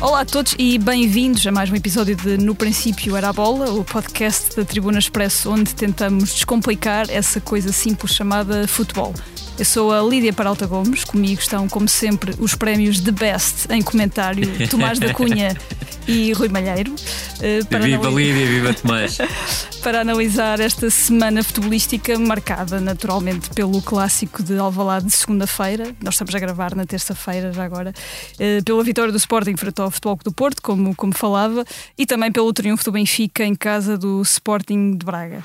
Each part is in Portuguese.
Olá a todos e bem-vindos a mais um episódio de No Princípio Era a Bola, o podcast da Tribuna Expresso, onde tentamos descomplicar essa coisa simples chamada futebol. Eu sou a Lídia Paralta Gomes, comigo estão, como sempre, os prémios de Best em comentário Tomás da Cunha e Rui Malheiro. Uh, para viva analisar... Lídia, viva Tomás! para analisar esta semana futebolística marcada naturalmente pelo clássico de Alvalade de segunda-feira. Nós estamos a gravar na terça-feira já agora, uh, pela vitória do Sporting frente ao Futebol do Porto, como, como falava, e também pelo triunfo do Benfica em casa do Sporting de Braga.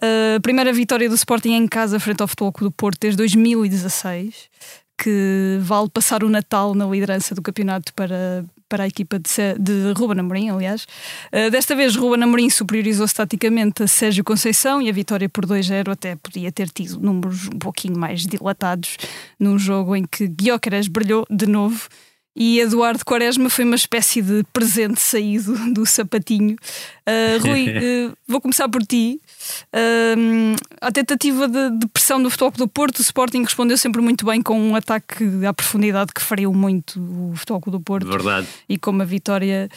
a primeira vitória do Sporting em casa frente ao Futebol Clube do Porto desde 2016, que vale passar o Natal na liderança do campeonato para, para a equipa de, de Ruben Amorim, aliás. Uh, desta vez, Ruben Amorim superiorizou-se taticamente a Sérgio Conceição e a vitória por 2-0 até podia ter tido números um pouquinho mais dilatados num jogo em que Guióqueres brilhou de novo e Eduardo Quaresma foi uma espécie de presente saído do sapatinho. Uh, Rui, uh, vou começar por ti. Uh, a tentativa de, de, pressão do Futebol do Porto, o Sporting respondeu sempre muito bem com um ataque à profundidade que feriu muito o Futebol do Porto. Verdade. E com uma vitória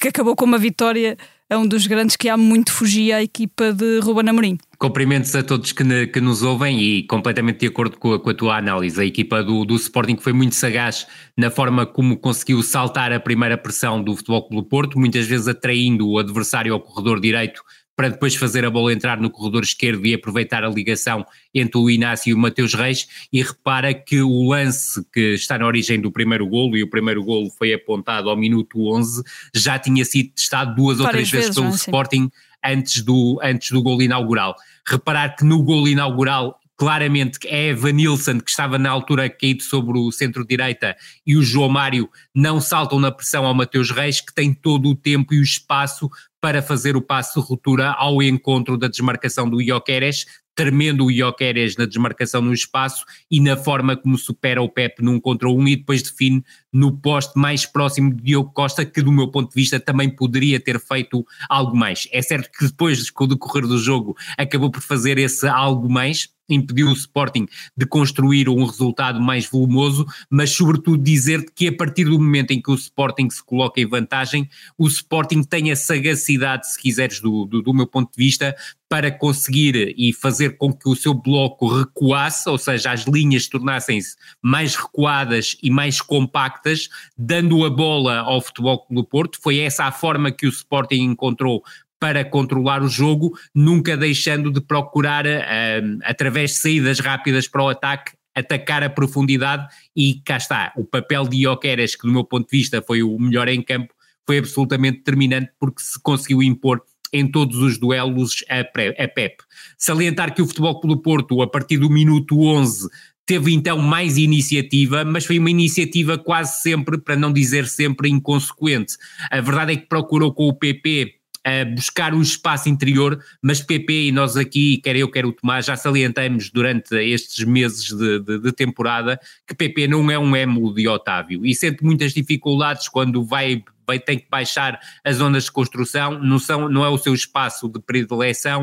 que acabou com uma vitória é um dos grandes que há muito fugia à equipa de Ruben Amorim. Cumprimentos a todos que, que, nos ouvem e completamente de acordo com a, com a tua análise. A equipa do, do, Sporting foi muito sagaz na forma como conseguiu saltar a primeira pressão do Futebol Clube Porto, muitas vezes atraindo o adversário ao corredor direito para depois fazer a bola entrar no corredor esquerdo e aproveitar a ligação entre o Inácio e o Mateus Reis e repara que o lance que está na origem do primeiro golo e o primeiro golo foi apontado ao minuto 11 já tinha sido testado duas ou três vezes, pelo Sporting antes do, antes do golo inaugural. Reparar que no golo inaugural claramente é Evan Nilsson, que estava na altura caído sobre o centro-direita, e o João Mário não saltam na pressão ao Mateus Reis, que tem todo o tempo e o espaço para fazer o passo de ruptura ao encontro da desmarcação do Ioqueres, tremendo o Ioqueres na desmarcação no espaço e na forma como supera o Pep num contra um e depois define no poste mais próximo de Diogo Costa, que do meu ponto de vista também poderia ter feito algo mais. É certo que depois, com o decorrer do jogo, acabou por fazer esse algo mais, impediu o Sporting de construir um resultado mais volumoso, mas sobretudo dizer que a partir do momento em que o Sporting se coloca em vantagem, o Sporting tem a sagacidade, se quiseres, do, do, do meu ponto de vista, para conseguir e fazer com que o seu bloco recuasse, ou seja, as linhas tornassem-se mais recuadas e mais compactas, dando a bola ao Futebol do Porto. Foi essa a forma que o Sporting encontrou para controlar o jogo, nunca deixando de procurar, uh, através de saídas rápidas para o ataque, atacar a profundidade e cá está, o papel de Ioqueras, que do meu ponto de vista foi o melhor em campo, foi absolutamente determinante porque se conseguiu impor em todos os duelos a, a Pep. Salientar que o Futebol do Porto, a partir do minuto 11, teve então mais iniciativa, mas foi uma iniciativa quase sempre, para não dizer sempre, inconsequente. A verdade é que procurou com o PP a buscar um espaço interior, mas PP e nós aqui, quer eu, quer o Tomás, já salientamos durante estes meses de, de, de temporada que PP não é um emo de Otávio e sente muitas dificuldades quando vai, vai tem que baixar as zonas de construção, não, são, não é o seu espaço de predileção.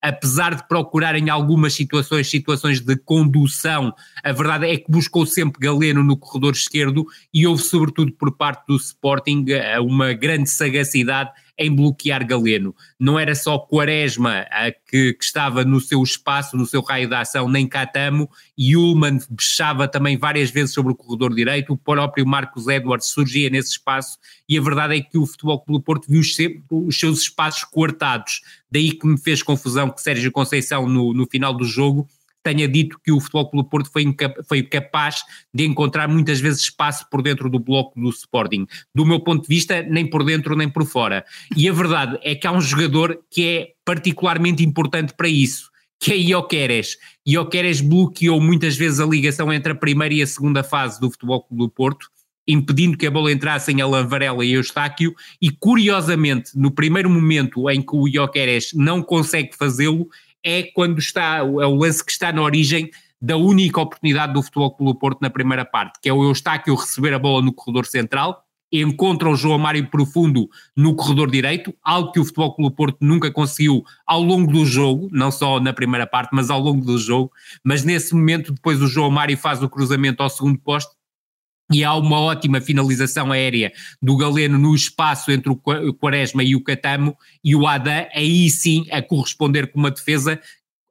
Apesar de procurar em algumas situações, situações de condução, a verdade é que buscou sempre Galeno no corredor esquerdo e houve sobretudo por parte do Sporting eh, uma grande sagacidade em bloquear Galeno. Não era só Quaresma a que, que, estava no seu espaço, no seu raio de ação, nem Catamo, e Ullman fechava também várias vezes sobre o corredor direito, o próprio Marcos Edwards surgia nesse espaço, e a verdade é que o Futebol Clube do Porto viu sempre os seus espaços coartados. Daí que me fez confusão que Sérgio Conceição, no, no final do jogo, tenha dito que o Futebol Clube Porto foi, foi capaz de encontrar muitas vezes espaço por dentro do bloco do Sporting. Do meu ponto de vista, nem por dentro nem por fora. E a verdade é que há um jogador que é particularmente importante para isso, que é Ioqueres. Ioqueres bloqueou muitas vezes a ligação entre a primeira e a segunda fase do Futebol Clube do Porto, impedindo que a bola entrasse em Alan Varela e Eustáquio, e curiosamente, no primeiro momento em que o Ioqueres não consegue fazê-lo, é quando está, é o lance que está na origem da única oportunidade do Futebol Clube Porto na primeira parte, que é o Eustáquio receber a bola no corredor central, encontra o João Mário profundo no corredor direito, algo que o Futebol Clube Porto nunca conseguiu ao longo do jogo, não só na primeira parte, mas ao longo do jogo, mas nesse momento depois o João Mário faz o cruzamento ao segundo posto e há uma ótima finalização aérea do Galeno no espaço entre o Quaresma e o Catamo e o Adam aí sim a corresponder com uma defesa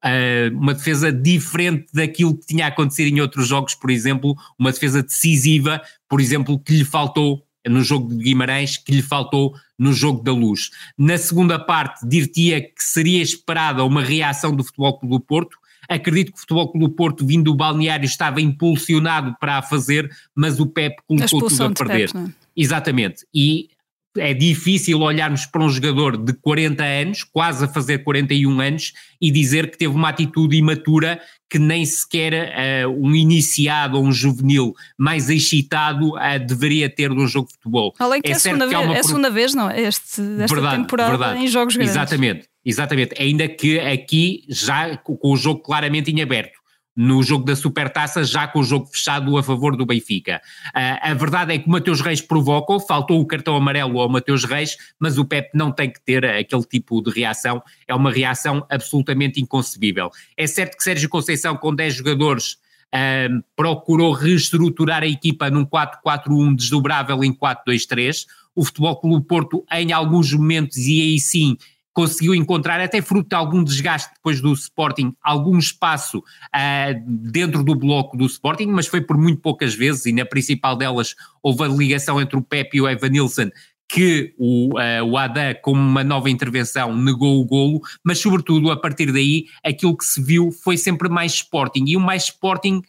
uh, uma defesa diferente daquilo que tinha acontecido em outros jogos, por exemplo, uma defesa decisiva, por exemplo, que lhe faltou no jogo de Guimarães, que lhe faltou no jogo da Luz. Na segunda parte, dir-te-ia que seria esperada uma reação do Futebol Clube do Porto, Acredito que o Futebol Clube Porto, vindo do balneário, estava impulsionado para a fazer, mas o Pep colocou tudo a perder. Pep, é? Exatamente. E é difícil olharmos para um jogador de 40 anos, quase a fazer 41 anos, e dizer que teve uma atitude imatura que nem sequer uh, um iniciado ou um juvenil mais excitado uh, deveria ter num jogo de futebol. Além que é, é, a segunda, vez, é a segunda vez, não? Este, esta verdade, temporada verdade. em jogos grandes. Exatamente, exatamente. Ainda que aqui já com o jogo claramente em aberto no jogo da Supertaça, já com o jogo fechado a favor do Benfica. Uh, a verdade é que o Mateus Reis provocou, faltou o cartão amarelo ao Mateus Reis, mas o Pep não tem que ter aquele tipo de reação, é uma reação absolutamente inconcebível. É certo que Sérgio Conceição, com 10 jogadores, uh, procurou reestruturar a equipa num 4-4-1 desdobrável em 4-2-3. O Futebol Clube Porto, em alguns momentos, e aí sim, conseguiu encontrar, até fruto de algum desgaste depois do Sporting, algum espaço uh, dentro do bloco do Sporting, mas foi por muito poucas vezes, e na principal delas houve a ligação entre o Pepe e o Evan Nilsson, que o, uh, o Adam, com uma nova intervenção, negou o golo, mas sobretudo a partir daí aquilo que se viu foi sempre mais Sporting, e o mais Sporting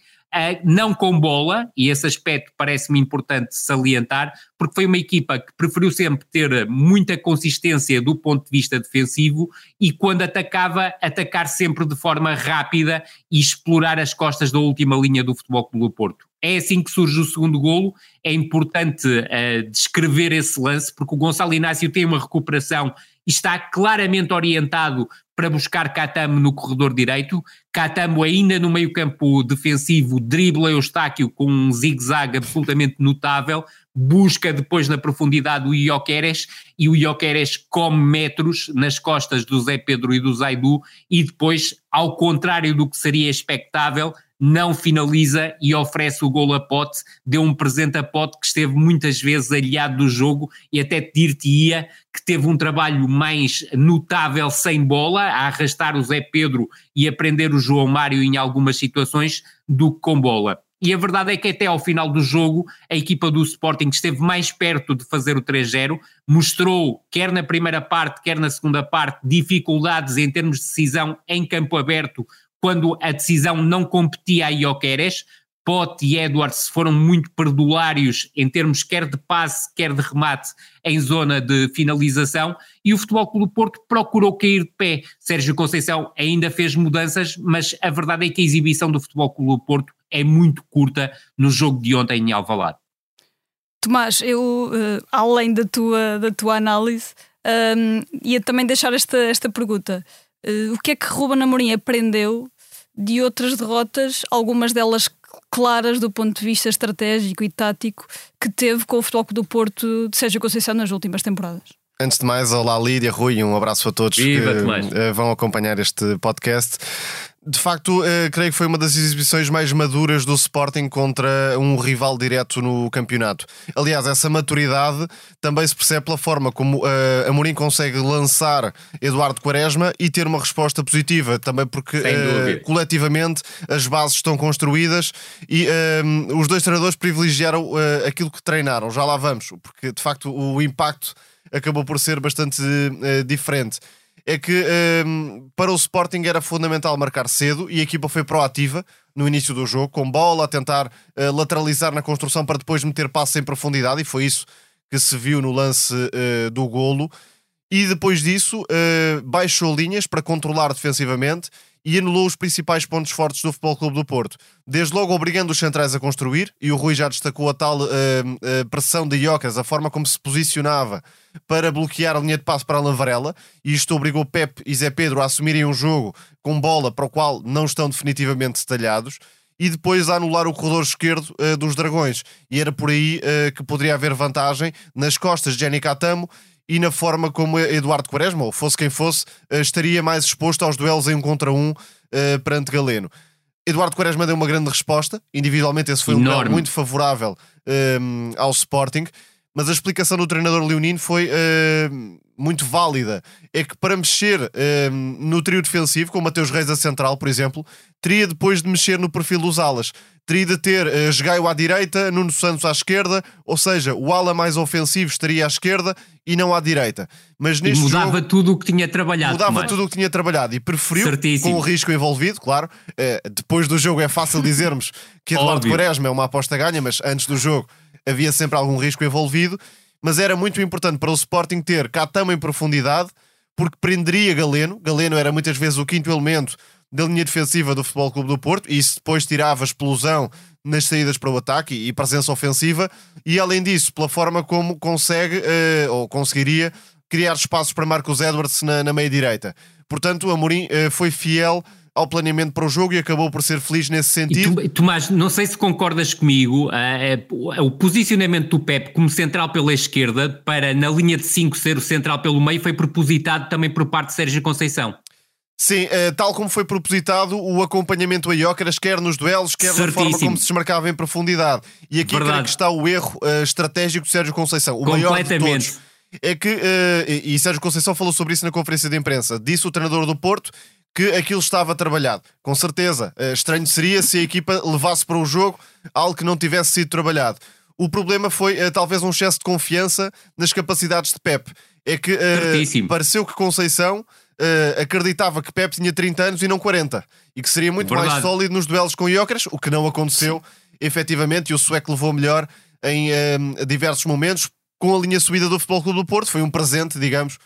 não com bola, e esse aspecto parece-me importante salientar, porque foi uma equipa que preferiu sempre ter muita consistência do ponto de vista defensivo e quando atacava, atacar sempre de forma rápida e explorar as costas da última linha do Futebol Clube do Porto. É assim que surge o segundo golo. É importante uh, descrever esse lance, porque o Gonçalo Inácio tem uma recuperação está claramente orientado para buscar Catamo no corredor direito. Catamo ainda no meio campo defensivo dribla Eustáquio com um zigue-zague absolutamente notável, busca depois na profundidade o Ioqueres e o Ioqueres come metros nas costas do Zé Pedro e do Zaidu e depois, ao contrário do que seria expectável, não finaliza e oferece o gol a Pote, deu um presente a Pote que esteve muitas vezes aliado do jogo e até dir-te-ia que teve um trabalho mais notável sem bola, a arrastar o Zé Pedro e a prender o João Mário em algumas situações, do que com bola. E a verdade é que até ao final do jogo a equipa do Sporting esteve mais perto de fazer o 3-0, mostrou, quer na primeira parte, quer na segunda parte, dificuldades em termos de decisão em campo aberto, quando a decisão não competia a Ioqueres, Pote e Edwards foram muito perdulários em termos quer de passe, quer de remate em zona de finalização e o Futebol Clube Porto procurou cair de pé. Sérgio Conceição ainda fez mudanças, mas a verdade é que a exibição do Futebol Clube Porto é muito curta no jogo de ontem em Alvalade. Tomás, eu, uh, além da tua, da tua análise, um, ia também deixar esta, esta pergunta. Uh, o que é que Ruben Amorim aprendeu de outras derrotas, algumas delas claras do ponto de vista estratégico e tático, que teve com o Futebol do Porto de Sérgio Conceição nas últimas temporadas. Antes de mais, olá Lídia, Rui, um abraço a todos Viva, que uh, vão acompanhar este podcast. De facto, uh, creio que foi uma das exibições mais maduras do Sporting contra um rival direto no campeonato. Aliás, essa maturidade também se percebe pela forma como uh, Amorim consegue lançar Eduardo Quaresma e ter uma resposta positiva, também porque uh, coletivamente as bases estão construídas e os dois treinadores privilegiaram aquilo que treinaram. Já lá vamos, porque de facto o impacto acabou por ser bastante diferente. É que um, ehm, para o Sporting era fundamental marcar cedo e a equipa foi proativa no início do jogo, com bola, a tentar uh, lateralizar na construção para depois meter passos em profundidade, e foi isso que se viu no lance uh, do golo. E depois disso, baixou linhas para controlar defensivamente e anulou os principais pontos fortes do Futebol Clube do Porto. Desde logo obrigando os centrais a construir, e o Rui já destacou a tal uh, uh, pressão de Iocas, a forma como se posicionava para bloquear a linha de passo para a Lavarela, e isto obrigou Pep e Zé Pedro a assumirem um jogo com bola para o qual não estão definitivamente detalhados e depois a anular o corredor esquerdo uh, dos Dragões. E era por aí uh, que poderia haver vantagem nas costas de Jenny Catamo e na forma como Eduardo Quaresma, ou fosse quem fosse, uh, estaria mais exposto aos duelos em um contra um perante Galeno. Eduardo Quaresma deu uma grande resposta, individualmente esse foi Enorme. um duelo muito favorável ao Sporting, mas a explicação do treinador Leonino foi muito válida é que para mexer um, no trio defensivo, com o Mateus Reis a central, por exemplo, teria depois de mexer no perfil dos alas. Teria de ter uh, Jogaio à direita, Nuno Santos à esquerda, ou seja, o ala mais ofensivo estaria à esquerda e não à direita. Mas neste e mudava jogo, tudo o que tinha trabalhado. Mudava tudo o que tinha trabalhado e preferiu, Certíssimo. com o risco envolvido, claro. Uh, depois do jogo é fácil dizermos que Eduardo Quaresma é uma aposta ganha, mas antes do jogo havia sempre algum risco envolvido mas era muito importante para o Sporting ter Catama em profundidade, porque prenderia Galeno. Galeno era muitas vezes o quinto elemento da linha defensiva do Futebol Clube do Porto, e isso depois tirava explosão nas saídas para o ataque e presença ofensiva, e além disso, pela forma como consegue, uh, ou conseguiria, criar espaços para Marcos Edwards na, na meia-direita. Portanto, o Amorim uh, foi fiel ao planeamento para o jogo e acabou por ser feliz nesse sentido. Tu, Tomás, não sei se concordas comigo, uh, o posicionamento do Pep como central pela esquerda para na linha de 5 ser o central pelo meio foi propositado também por parte de Sérgio Conceição. Sim, uh, tal como foi propositado o acompanhamento a Iócaras, quer nos duelos, quer Certíssimo. na forma como se desmarcava em profundidade. E aqui creio que está o erro uh, estratégico de Sérgio Conceição, o maior de todos. É que, uh, e Sérgio Conceição falou sobre isso na conferência de imprensa, disse o treinador do Porto que aquilo estava trabalhado. Com certeza. Estranho seria se a equipa levasse para o jogo algo que não tivesse sido trabalhado. O problema foi talvez um excesso de confiança nas capacidades de Pep. É que pareceu que Conceição acreditava que Pep tinha 30 anos e não 40 e que seria muito Verdade. mais sólido nos duelos com Iocras, o que não aconteceu Sim. efetivamente. E o Sueco levou melhor em diversos momentos. Com a linha subida do Futebol Clube do Porto, foi um presente, digamos,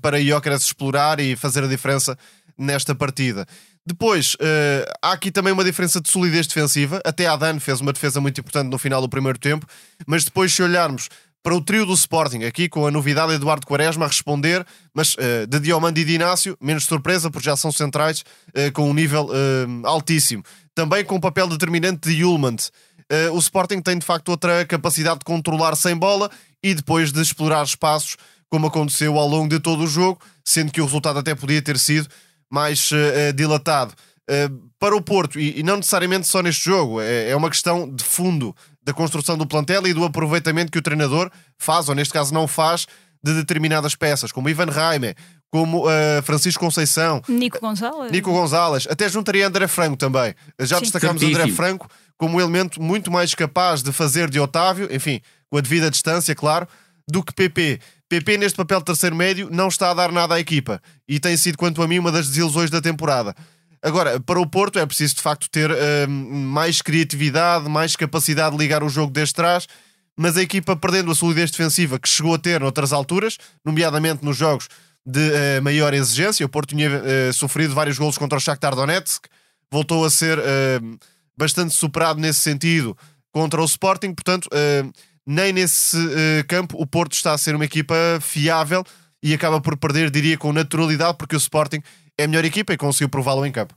para Iocras explorar e fazer a diferença nesta partida. Depois, uh, há aqui também uma diferença de solidez defensiva. Até Adan fez uma defesa muito importante no final do primeiro tempo, mas depois, se olharmos para o trio do Sporting, aqui com a novidade Eduardo Quaresma a responder, mas uh, de Diomandi e de Inácio, menos surpresa, porque já são centrais uh, com um nível uh, altíssimo. Também com o papel determinante de Yulmand. o Sporting tem de facto outra capacidade de controlar sem bola e depois de explorar espaços, como aconteceu ao longo de todo o jogo, sendo que o resultado até podia ter sido mais dilatado. Para o Porto, e, e, não necessariamente só neste jogo, é, é, uma questão de fundo da construção do plantel e do aproveitamento que o treinador faz, ou neste caso não faz, de determinadas peças, como Ivan Raime, como uh, Francisco Conceição, Nico Gonzalez. Nico Gonzalez, até juntaria André Franco também. Já Sim. destacamos Certíssimo. André Franco como um elemento muito mais capaz de fazer de Otávio, enfim, com a devida distância, claro, do que PP. PP, neste papel de terceiro médio, não está a dar nada à equipa e tem sido, quanto a mim, uma das desilusões da temporada. Agora, para o Porto é preciso de facto ter uh, mais criatividade, mais capacidade de ligar o jogo desde trás, mas a equipa perdendo a solidez defensiva que chegou a ter noutras alturas, nomeadamente nos jogos de uh, maior exigência. O Porto tinha uh, sofrido vários golos contra o Shakhtar Donetsk, voltou a ser bastante superado nesse sentido contra o Sporting, portanto nem nesse campo o Porto está a ser uma equipa fiável e acaba por perder, diria, com naturalidade, porque o Sporting é a melhor equipa e conseguiu prová-lo em campo.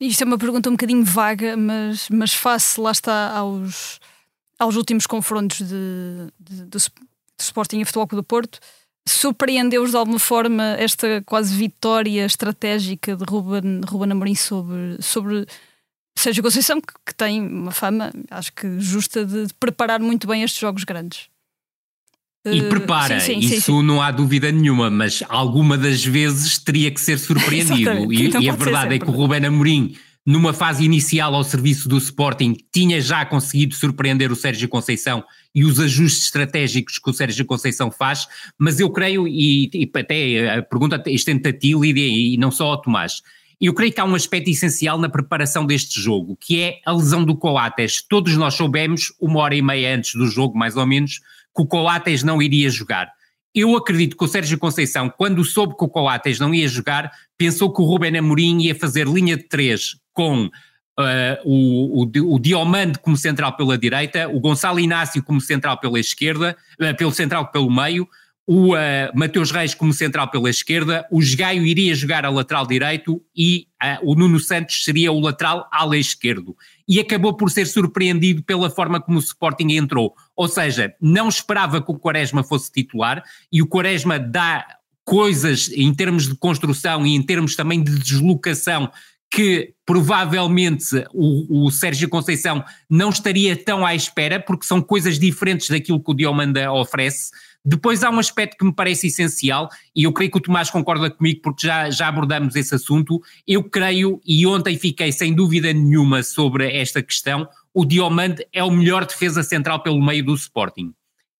Isto é uma pergunta um bocadinho vaga, mas, mas face, lá está, aos, aos últimos confrontos de, de, de Sporting e Futebol Clube do Porto, surpreendeu-os de alguma forma esta quase vitória estratégica de Ruben, Ruben Amorim sobre, sobre Sérgio Conceição, que, que tem uma fama, acho que justa, de preparar muito bem estes jogos grandes. E eh, prepara, sim, sim, isso sim, não há dúvida nenhuma, mas alguma das vezes teria que ser surpreendido. e, então e a verdade é que o Ruben Amorim, numa fase inicial ao serviço do Sporting, tinha já conseguido surpreender o Sérgio Conceição e os ajustes estratégicos que o Sérgio Conceição faz, mas eu creio, e, e até a pergunta estende a ti, Lídia, e não só ao Tomás, eu creio que há um aspecto essencial na preparação deste jogo, que é a lesão do Coates. Todos nós soubemos, uma hora e meia antes do jogo, mais ou menos, que o Coates não iria jogar. Eu acredito que o Sérgio Conceição, quando soube que o Coates não ia jogar, pensou que o Ruben Amorim ia fazer linha de três com uh, o, o, o Diomande como central pela direita, o Gonçalo Inácio como central pela esquerda, uh, pelo central pelo meio, o uh, Mateus Reis como central pela esquerda, o Gaio iria jogar a lateral direito e uh, o Nuno Santos seria o lateral ala esquerdo. E acabou por ser surpreendido pela forma como o Sporting entrou. Ou seja, não esperava que o Quaresma fosse titular e o Quaresma dá coisas em termos de construção e em termos também de deslocação que provavelmente o, o, Sérgio Conceição não estaria tão à espera, porque são coisas diferentes daquilo que o Diomanda oferece. Depois há um aspecto que me parece essencial, e eu creio que o Tomás concorda comigo porque já, já abordamos esse assunto. Eu creio, e ontem fiquei sem dúvida nenhuma sobre esta questão, o Diomande é o melhor defesa central pelo meio do Sporting.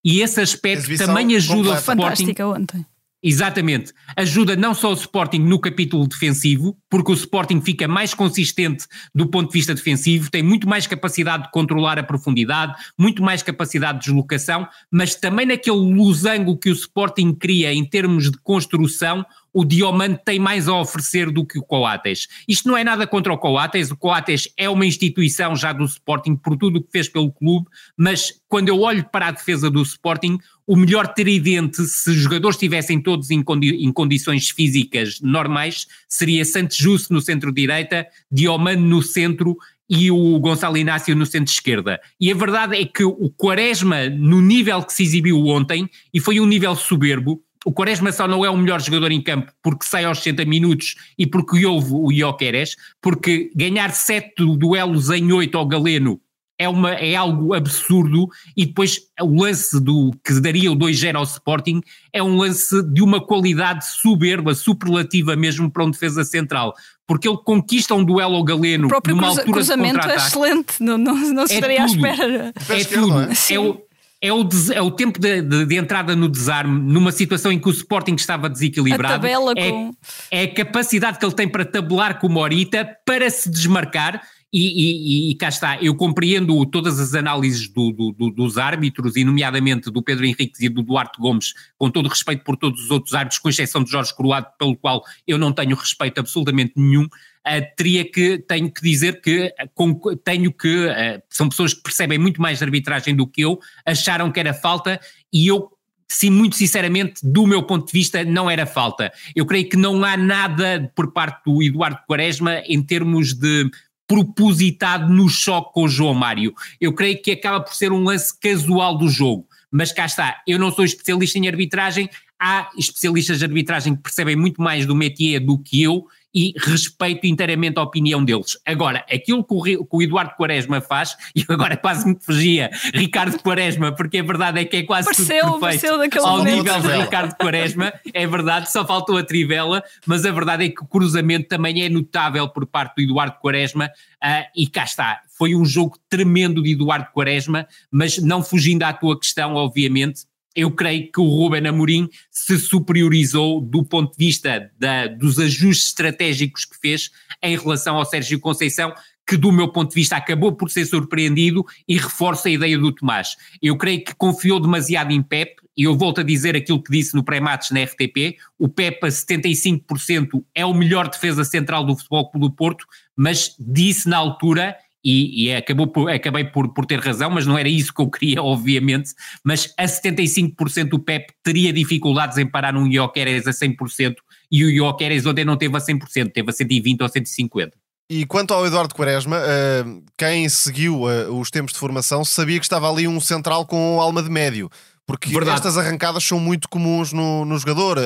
E esse aspecto também ajuda o Sporting. Fantástica ontem. Exatamente. Ajuda não só o Sporting no capítulo defensivo, porque o Sporting fica mais consistente do ponto de vista defensivo, tem muito mais capacidade de controlar a profundidade, muito mais capacidade de deslocação, mas também naquele losango que o Sporting cria em termos de construção, o Diomante tem mais a oferecer do que o Coates. Isto não é nada contra o Coates, o Coates é uma instituição já do Sporting por tudo o que fez pelo clube, mas quando eu olho para a defesa do Sporting, o melhor tridente, se os jogadores estivessem todos em, condi em condições físicas normais, seria Santos Justo no centro-direita, Diomante no centro e o Gonçalo Inácio no centro-esquerda. E a verdade é que o Quaresma, no nível que se exibiu ontem, e foi um nível soberbo, o Quaresma só não é o melhor jogador em campo porque sai aos 60 minutos e porque houve o Ioqueres, porque ganhar 7 duelos em 8 ao Galeno é, uma, é algo absurdo e depois o lance do que daria o 2-0 ao Sporting é um lance de uma qualidade soberba, superlativa mesmo para um defesa central, porque ele conquista um duelo ao Galeno o próprio numa cruza, altura cruzamento de é excelente, não, não, não se é estaria tudo. à espera. É tudo. Sim. É o, é o, des- é o tempo de, de- de entrada no desarme, numa situação em que o Sporting estava A desequilibrado. tabela é, com. é a capacidade que ele tem para tabelar com o Morita, para se desmarcar. E, e- e- cá está, eu compreendo todas as análises do- do- do- dos árbitros, e nomeadamente do Pedro Henriques e do Duarte Gomes, com todo respeito por todos os outros árbitros, com exceção de Jorge Croado, pelo qual eu não tenho respeito absolutamente nenhum. Uh, teria que, tenho que dizer que uh, com- tenho que, uh, são pessoas que percebem muito mais de arbitragem do que eu, acharam que era falta e eu, sim, muito sinceramente, do meu ponto de vista, não era falta. Eu creio que não há nada por parte do Eduardo Quaresma em termos de propositado no choque com o João Mário. Eu creio que acaba por ser um lance casual do jogo. Mas cá está, eu não sou especialista em arbitragem, há especialistas de arbitragem que percebem muito mais do métier do que eu e respeito inteiramente a opinião deles. Agora, aquilo que o, que o Eduardo Quaresma faz, e agora quase me fugia Ricardo Quaresma, porque a verdade é que é quase Pareceu- tudo pareceu perfeito daquele ao momento. nível de. Ricardo Quaresma, é verdade, só faltou a trivela, mas a verdade é que o cruzamento também é notável por parte do Eduardo Quaresma, ah, e cá está, foi um jogo tremendo de Eduardo Quaresma, mas não fugindo à tua questão, obviamente, eu creio que o Ruben Amorim se superiorizou do ponto de vista da- dos ajustes estratégicos que fez em relação ao Sérgio Conceição, que do meu ponto de vista acabou por ser surpreendido e reforça a ideia do Tomás. Eu creio que confiou demasiado em Pep, e eu volto a dizer aquilo que disse no pré-match na RTP, o Pep a 75% é o melhor defesa central do Futebol do Porto, mas disse na altura e, e acabou por, acabei por, por ter razão, mas não era isso que eu queria, obviamente. Mas a 75% o Pep teria dificuldades em parar um Ioqueres a 100% e o Ioqueres ontem não teve a 100%, teve a 120 ou 150. E quanto ao Eduardo Quaresma, eh, quem seguiu eh, os tempos de formação sabia que estava ali um central com alma de médio. Porque Verdade. estas arrancadas são muito comuns no, no jogador.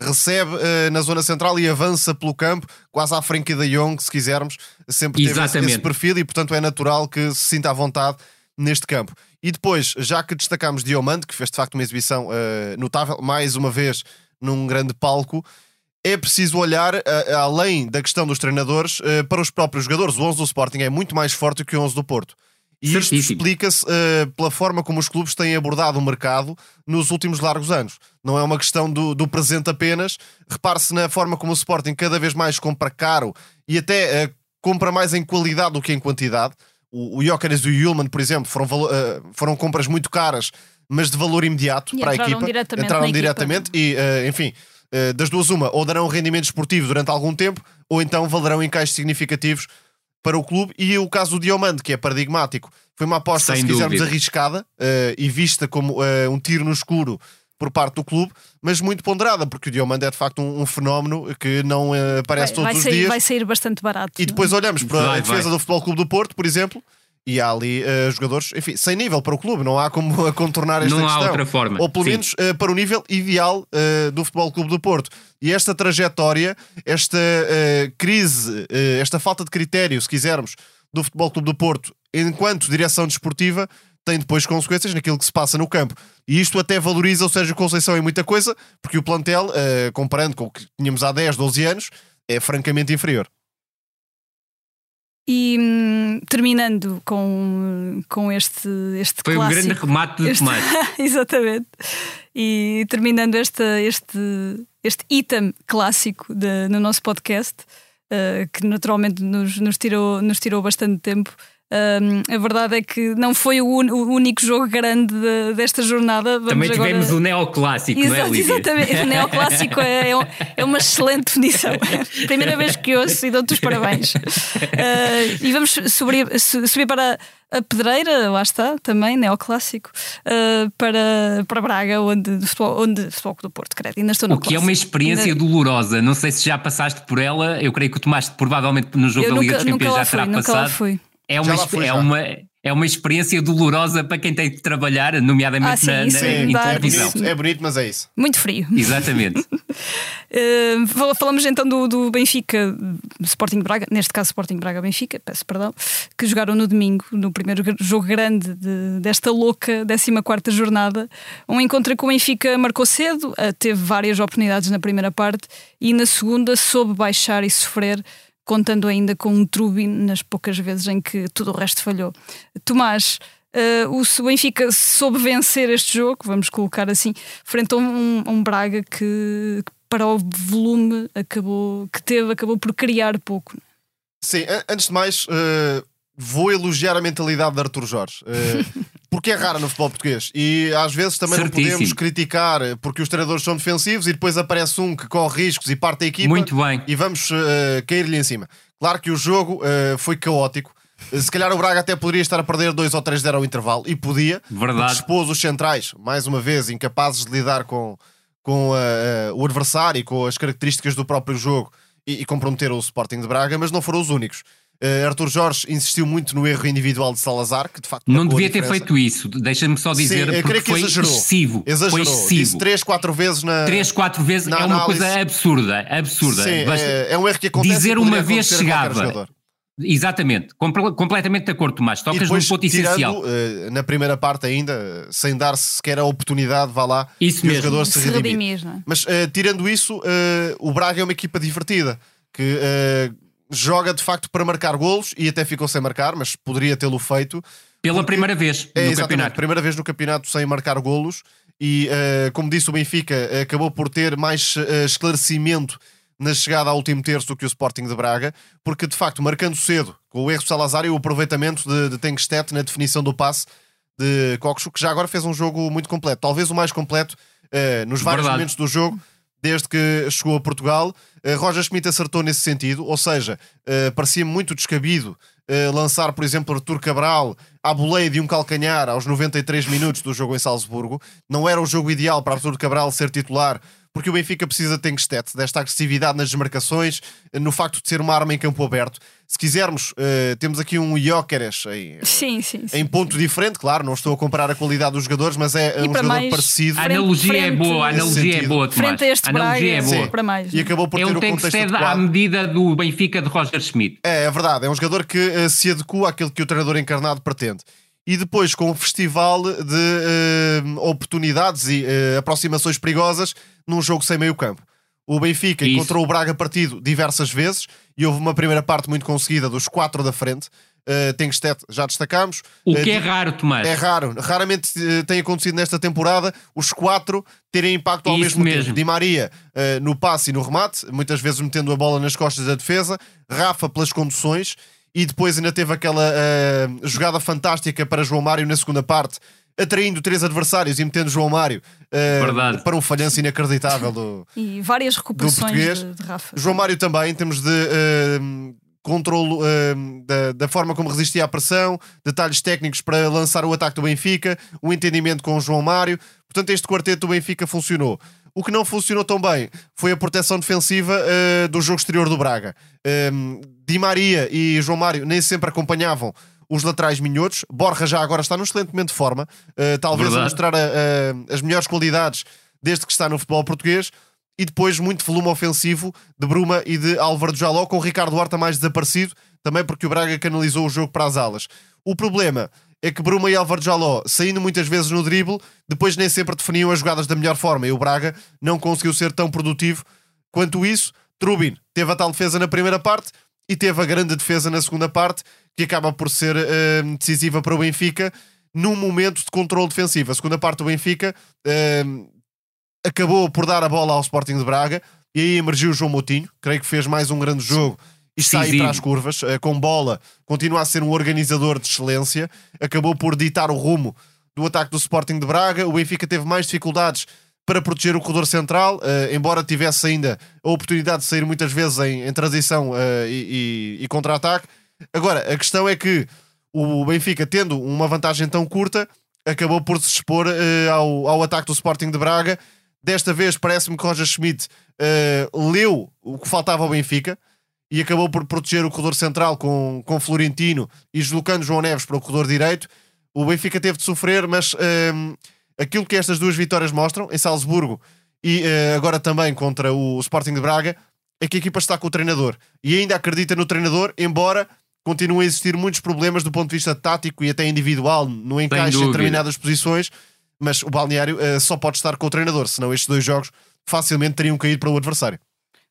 Recebe eh, na zona central e avança pelo campo, quase à frente da Young, se quisermos. Sempre teve esse, Exatamente. esse perfil e, portanto, é natural que se sinta à vontade neste campo. E depois, já que destacámos Diomande, que fez de facto uma exibição eh, notável, mais uma vez num grande palco, é preciso olhar, eh, além da questão dos treinadores, para os próprios jogadores. O 11 do Sporting é muito mais forte que o 11 do Porto. E isto explica-se eh, pela forma como os clubes têm abordado o mercado nos últimos largos anos. Não é uma questão do, do presente apenas. Repare-se na forma como o Sporting cada vez mais compra caro e até eh, compra mais em qualidade do que em quantidade. O, o Jóqueres e o Yulman, por exemplo, foram, uh, foram compras muito caras, mas de valor imediato e para a equipa. Diretamente entraram diretamente e, uh, enfim, uh, das duas, uma, ou darão rendimento esportivo durante algum tempo, ou então valerão encaixes significativos para o clube. E o caso do Diomande, que é paradigmático, foi uma aposta, Sem se quisermos, arriscada e vista como um tiro no escuro por parte do clube, mas muito ponderada, porque o Diomande é de facto um, um fenómeno que não uh, aparece vai, todos vai os sair, dias. Vai sair bastante barato. E depois não? olhamos para vai, a defesa vai. do Futebol Clube do Porto, por exemplo, e há ali uh, jogadores, enfim, sem nível para o clube, não há como contornar esta não questão. Não há outra forma. Ou pelo Sim. menos uh, para o nível ideal uh, do Futebol Clube do Porto. E esta trajetória, esta crise, esta falta de critério, se quisermos, do Futebol Clube do Porto, enquanto direção desportiva, tem depois consequências naquilo que se passa no campo. E isto até valoriza o Sérgio Conceição em muita coisa, porque o plantel, comparando com o que tínhamos há 10, 12 anos, é francamente inferior. E hum, terminando com, com este, este Foi clássico, um grande remate de este, tomate. exatamente. E terminando este, este, este item clássico de, no nosso podcast, uh, que naturalmente nos, nos, tirou, nos tirou bastante tempo. Um, a verdade é que não foi o, o único jogo grande de, desta jornada. Vamos Também tivemos agora... o neoclássico, Exato, não é, Lídia? Exatamente, o neoclássico é, é, é uma excelente definição. Primeira vez que ouço e dou-te os parabéns. Uh, e vamos subir, subir para a Pedreira, lá está, também, neoclássico, uh, para, para Braga, onde futebol, onde futebol do Porto, credo. Ainda estou no O que é uma experiência Ainda... dolorosa. Não sei se já passaste por ela. Eu creio que o tomaste provavelmente no jogo Eu da Liga nunca, dos Campeões já terá passado. Nunca lá fui é uma, é uma, é uma experiência dolorosa para quem tem de trabalhar, nomeadamente ah, sim, na, na sim, televisão. É bonito, é bonito, mas é isso. Muito frio. Exatamente. uh, falamos então do, do Benfica, Sporting Braga, neste caso Sporting Braga Benfica, peço perdão, que jogaram no domingo, no primeiro jogo grande de, desta louca 14 jornada. Um encontro que o Benfica marcou cedo, uh, teve várias oportunidades na primeira parte e na segunda soube baixar e sofrer contando ainda com um Trubi nas poucas vezes em que tudo o resto falhou. Tomás, uh, o Benfica soube vencer este jogo, vamos colocar assim, frente a um, um Braga que, que, para o volume acabou, que teve, acabou por criar pouco. Sim, antes de mais, uh, vou elogiar a mentalidade de Arthur Jorge. Uh, porque é rara no futebol português e às vezes também Certíssimo. não podemos criticar porque os treinadores são defensivos e depois aparece um que corre riscos e parte a equipa Muito bem. e vamos uh, cair-lhe em cima. Claro que o jogo uh, foi caótico. Uh, se calhar o Braga até poderia estar a perder 2 ou 3 0 ao intervalo e podia. Verdade. Expôs os centrais, mais uma vez, incapazes de lidar com, com o adversário e com as características do próprio jogo e, e comprometer o Sporting de Braga, mas não foram os únicos. Uh, Arthur Jorge insistiu muito no erro individual de Salazar, que de facto não devia ter feito isso. Deixa-me só dizer Sim, porque foi exagerou. excessivo. Exagerou. Foi excessivo. Disse três, quatro vezes na. Três, quatro vezes é uma análise. coisa absurda, absurda. Sim, é, é, um erro que acontece. Dizer uma vez chegava. Exatamente, completamente de acordo, Tomás. Tocas depois, num ponto tirando, essencial. Uh, na primeira parte, ainda, sem dar -se sequer a oportunidade, vá lá, isso que mesmo. o jogador se, se redimir. É? Mas uh, tirando isso, uh, o Braga é uma equipa divertida que joga de facto para marcar golos e até ficou sem marcar, mas poderia tê-lo feito. Pela porque... primeira vez é, no campeonato. Primeira vez no campeonato sem marcar golos e, uh, como disse o Benfica, acabou por ter mais uh, esclarecimento na chegada ao último terço do que o Sporting de Braga, porque de facto, marcando cedo, com o erro de Salazar e o aproveitamento de, de Tengstet na definição do passe de Coxo, que já agora fez um jogo muito completo, talvez o mais completo uh, nos vários Verdade. momentos do jogo desde que chegou a Portugal. Uh, Roger Schmidt acertou nesse sentido, ou seja, uh, parecia muito descabido uh, lançar, por exemplo, Artur Cabral à boleia de um calcanhar aos 93 minutos do jogo em Salzburgo. Não era o jogo ideal para Artur Cabral ser titular, porque o Benfica precisa de Tengstet, desta agressividade nas desmarcações, no facto de ser uma arma em campo aberto. Se quisermos, uh, temos aqui um Jóqueres em, sim, sim, sim, em ponto diferente, claro, não estou a comparar a qualidade dos jogadores, mas é e um jogador mais, parecido. A analogia é frente, é boa, a analogia é boa, Tomás. Frente a este a analogia é boa. Para mais, e acabou por é ter um o contexto adequado. à medida do Benfica de Roger Schmidt. É, é verdade, é um jogador que uh, se adequa àquilo que o treinador encarnado pretende e depois com um festival de uh, oportunidades e uh, aproximações perigosas num jogo sem meio campo. O Benfica Isso. encontrou o Braga partido diversas vezes e houve uma primeira parte muito conseguida dos quatro da frente. Uh, tem Stedt, já destacamos. O que uh, é raro, Tomás. É raro. Raramente uh, tem acontecido nesta temporada os quatro terem impacto ao Isso mesmo, mesmo tempo. Di Maria no passe e no remate, muitas vezes metendo a bola nas costas da defesa. Rafa pelas conduções e depois ainda teve aquela uh, jogada fantástica para João Mário na segunda parte, atraindo três adversários e metendo João Mário uh, para um falhanço inacreditável do E várias recuperações de, de, Rafa. João Mário também, em termos de uh, controlo uh, da, da, forma como resistia à pressão, detalhes técnicos para lançar o ataque do Benfica, o entendimento com o João Mário. Portanto, este quarteto do Benfica funcionou. O que não funcionou tão bem foi a proteção defensiva uh, do jogo exterior do Braga. Um, Di Maria e João Mário nem sempre acompanhavam os laterais minhotos. Borja já agora está num excelente momento de forma, uh, talvez Verdade. a mostrar a, a, as melhores qualidades desde que está no futebol português. E depois muito volume ofensivo de Bruma e de Álvaro Jaló, com o Ricardo Horta mais desaparecido, também porque o Braga canalizou o jogo para as alas. O problema é que Bruma e Álvaro Jaló, saindo muitas vezes no drible, depois nem sempre definiam as jogadas da melhor forma e o Braga não conseguiu ser tão produtivo quanto isso. Trubin teve a tal defesa na primeira parte e teve a grande defesa na segunda parte, que acaba por ser uh, decisiva para o Benfica num momento de controle defensivo. A segunda parte do Benfica uh, acabou por dar a bola ao Sporting de Braga e aí emergiu o João Moutinho, creio que fez mais um grande jogo e está aí para as curvas, uh, com bola, continua a ser um organizador de excelência, acabou por ditar o rumo do ataque do Sporting de Braga. O Benfica teve mais dificuldades para proteger o corredor central, uh, embora tivesse ainda a oportunidade de sair muitas vezes em, em transição uh, e, e, e contra-ataque. Agora, a questão é que o Benfica, tendo uma vantagem tão curta, acabou por se expor uh, ao, ao ataque do Sporting de Braga. Desta vez, parece-me que Roger Schmidt leu o que faltava ao Benfica e acabou por proteger o corredor central com, com Florentino e deslocando João Neves para o corredor direito. O Benfica teve de sofrer, mas aquilo que estas duas vitórias mostram, em Salzburgo e uh, agora também contra o Sporting de Braga, é que a equipa está com o treinador e ainda acredita no treinador, embora continuem a existir muitos problemas do ponto de vista tático e até individual no encaixe em determinadas posições, mas o balneário uh, só pode estar com o treinador, senão estes dois jogos facilmente teriam caído para o adversário.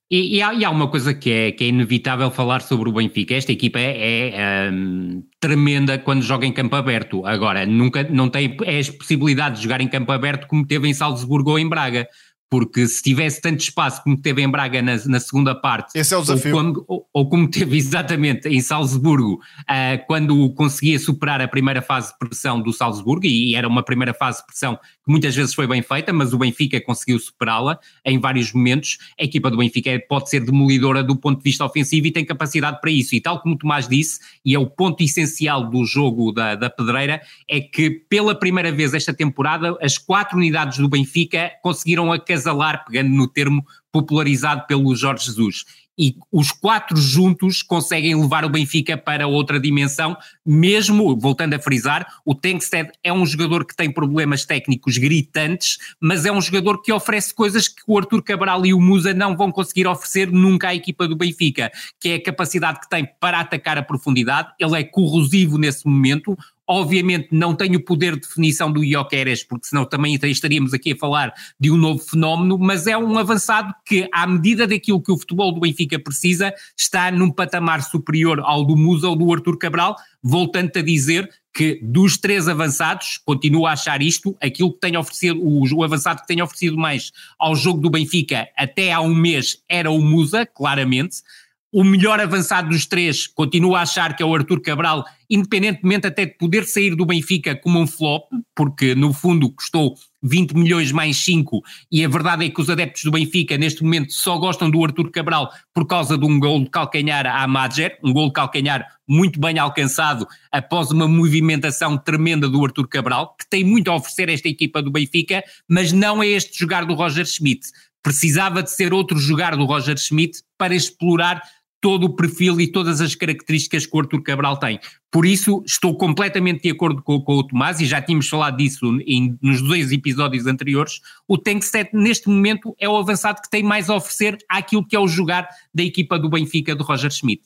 E, e, há, e, há, uma coisa que é, que é inevitável falar sobre o Benfica. Esta equipa é, é um, tremenda quando joga em campo aberto. Agora, nunca não tem as possibilidades de jogar em campo aberto como teve em Salzburgo ou em Braga porque se tivesse tanto espaço como teve em Braga na, na segunda parte, esse é o desafio. Ou, quando, ou, ou como teve exatamente em Salzburgo, uh, quando conseguia superar a primeira fase de pressão do Salzburgo, e era uma primeira fase de pressão que muitas vezes foi bem feita, mas o Benfica conseguiu superá-la em vários momentos. A equipa do Benfica pode ser demolidora do ponto de vista ofensivo e tem capacidade para isso. E tal como o Tomás disse, e é o ponto essencial do jogo da, da Pedreira, é que pela primeira vez esta temporada, as quatro unidades do Benfica conseguiram acasalar, pegando no termo popularizado pelo Jorge Jesus. E os quatro juntos conseguem levar o Benfica para outra dimensão, mesmo, voltando a frisar, o Tenkstead é um jogador que tem problemas técnicos gritantes, mas é um jogador que oferece coisas que o Arthur Cabral e o Musa não vão conseguir oferecer nunca à equipa do Benfica, que é a capacidade que tem para atacar a profundidade, ele é corrosivo nesse momento, Obviamente não tem o poder de definição do Ioqueres, porque senão também estaríamos aqui a falar de um novo fenómeno, mas é um avançado que, à medida daquilo que o futebol do Benfica precisa, está num patamar superior ao do Musa ou do Arthur Cabral, voltando a dizer que dos três avançados, continuo a achar isto, aquilo que tem oferecido, o, o, avançado que tem oferecido mais ao jogo do Benfica até há um mês era o Musa, claramente, o melhor avançado dos três, continuo a achar que é o Arthur Cabral, independentemente até de poder sair do Benfica como um flop, porque no fundo custou 20 milhões mais 5, e a verdade é que os adeptos do Benfica neste momento só gostam do Arthur Cabral por causa de um gol de calcanhar à Madger, um gol de calcanhar muito bem alcançado após uma movimentação tremenda do Arthur Cabral, que tem muito a oferecer a esta equipa do Benfica, mas não é este jogar do Roger Schmidt. Precisava de ser outro jogar do Roger Schmidt para explorar todo o perfil e todas as características que o Arthur Cabral tem. Por isso, estou completamente de acordo com, com o Tomás, e já tínhamos falado disso em, nos dois episódios anteriores. O Tankset, neste momento, é o avançado que tem mais a oferecer àquilo que é o jogar da equipa do Benfica, do Roger Schmidt.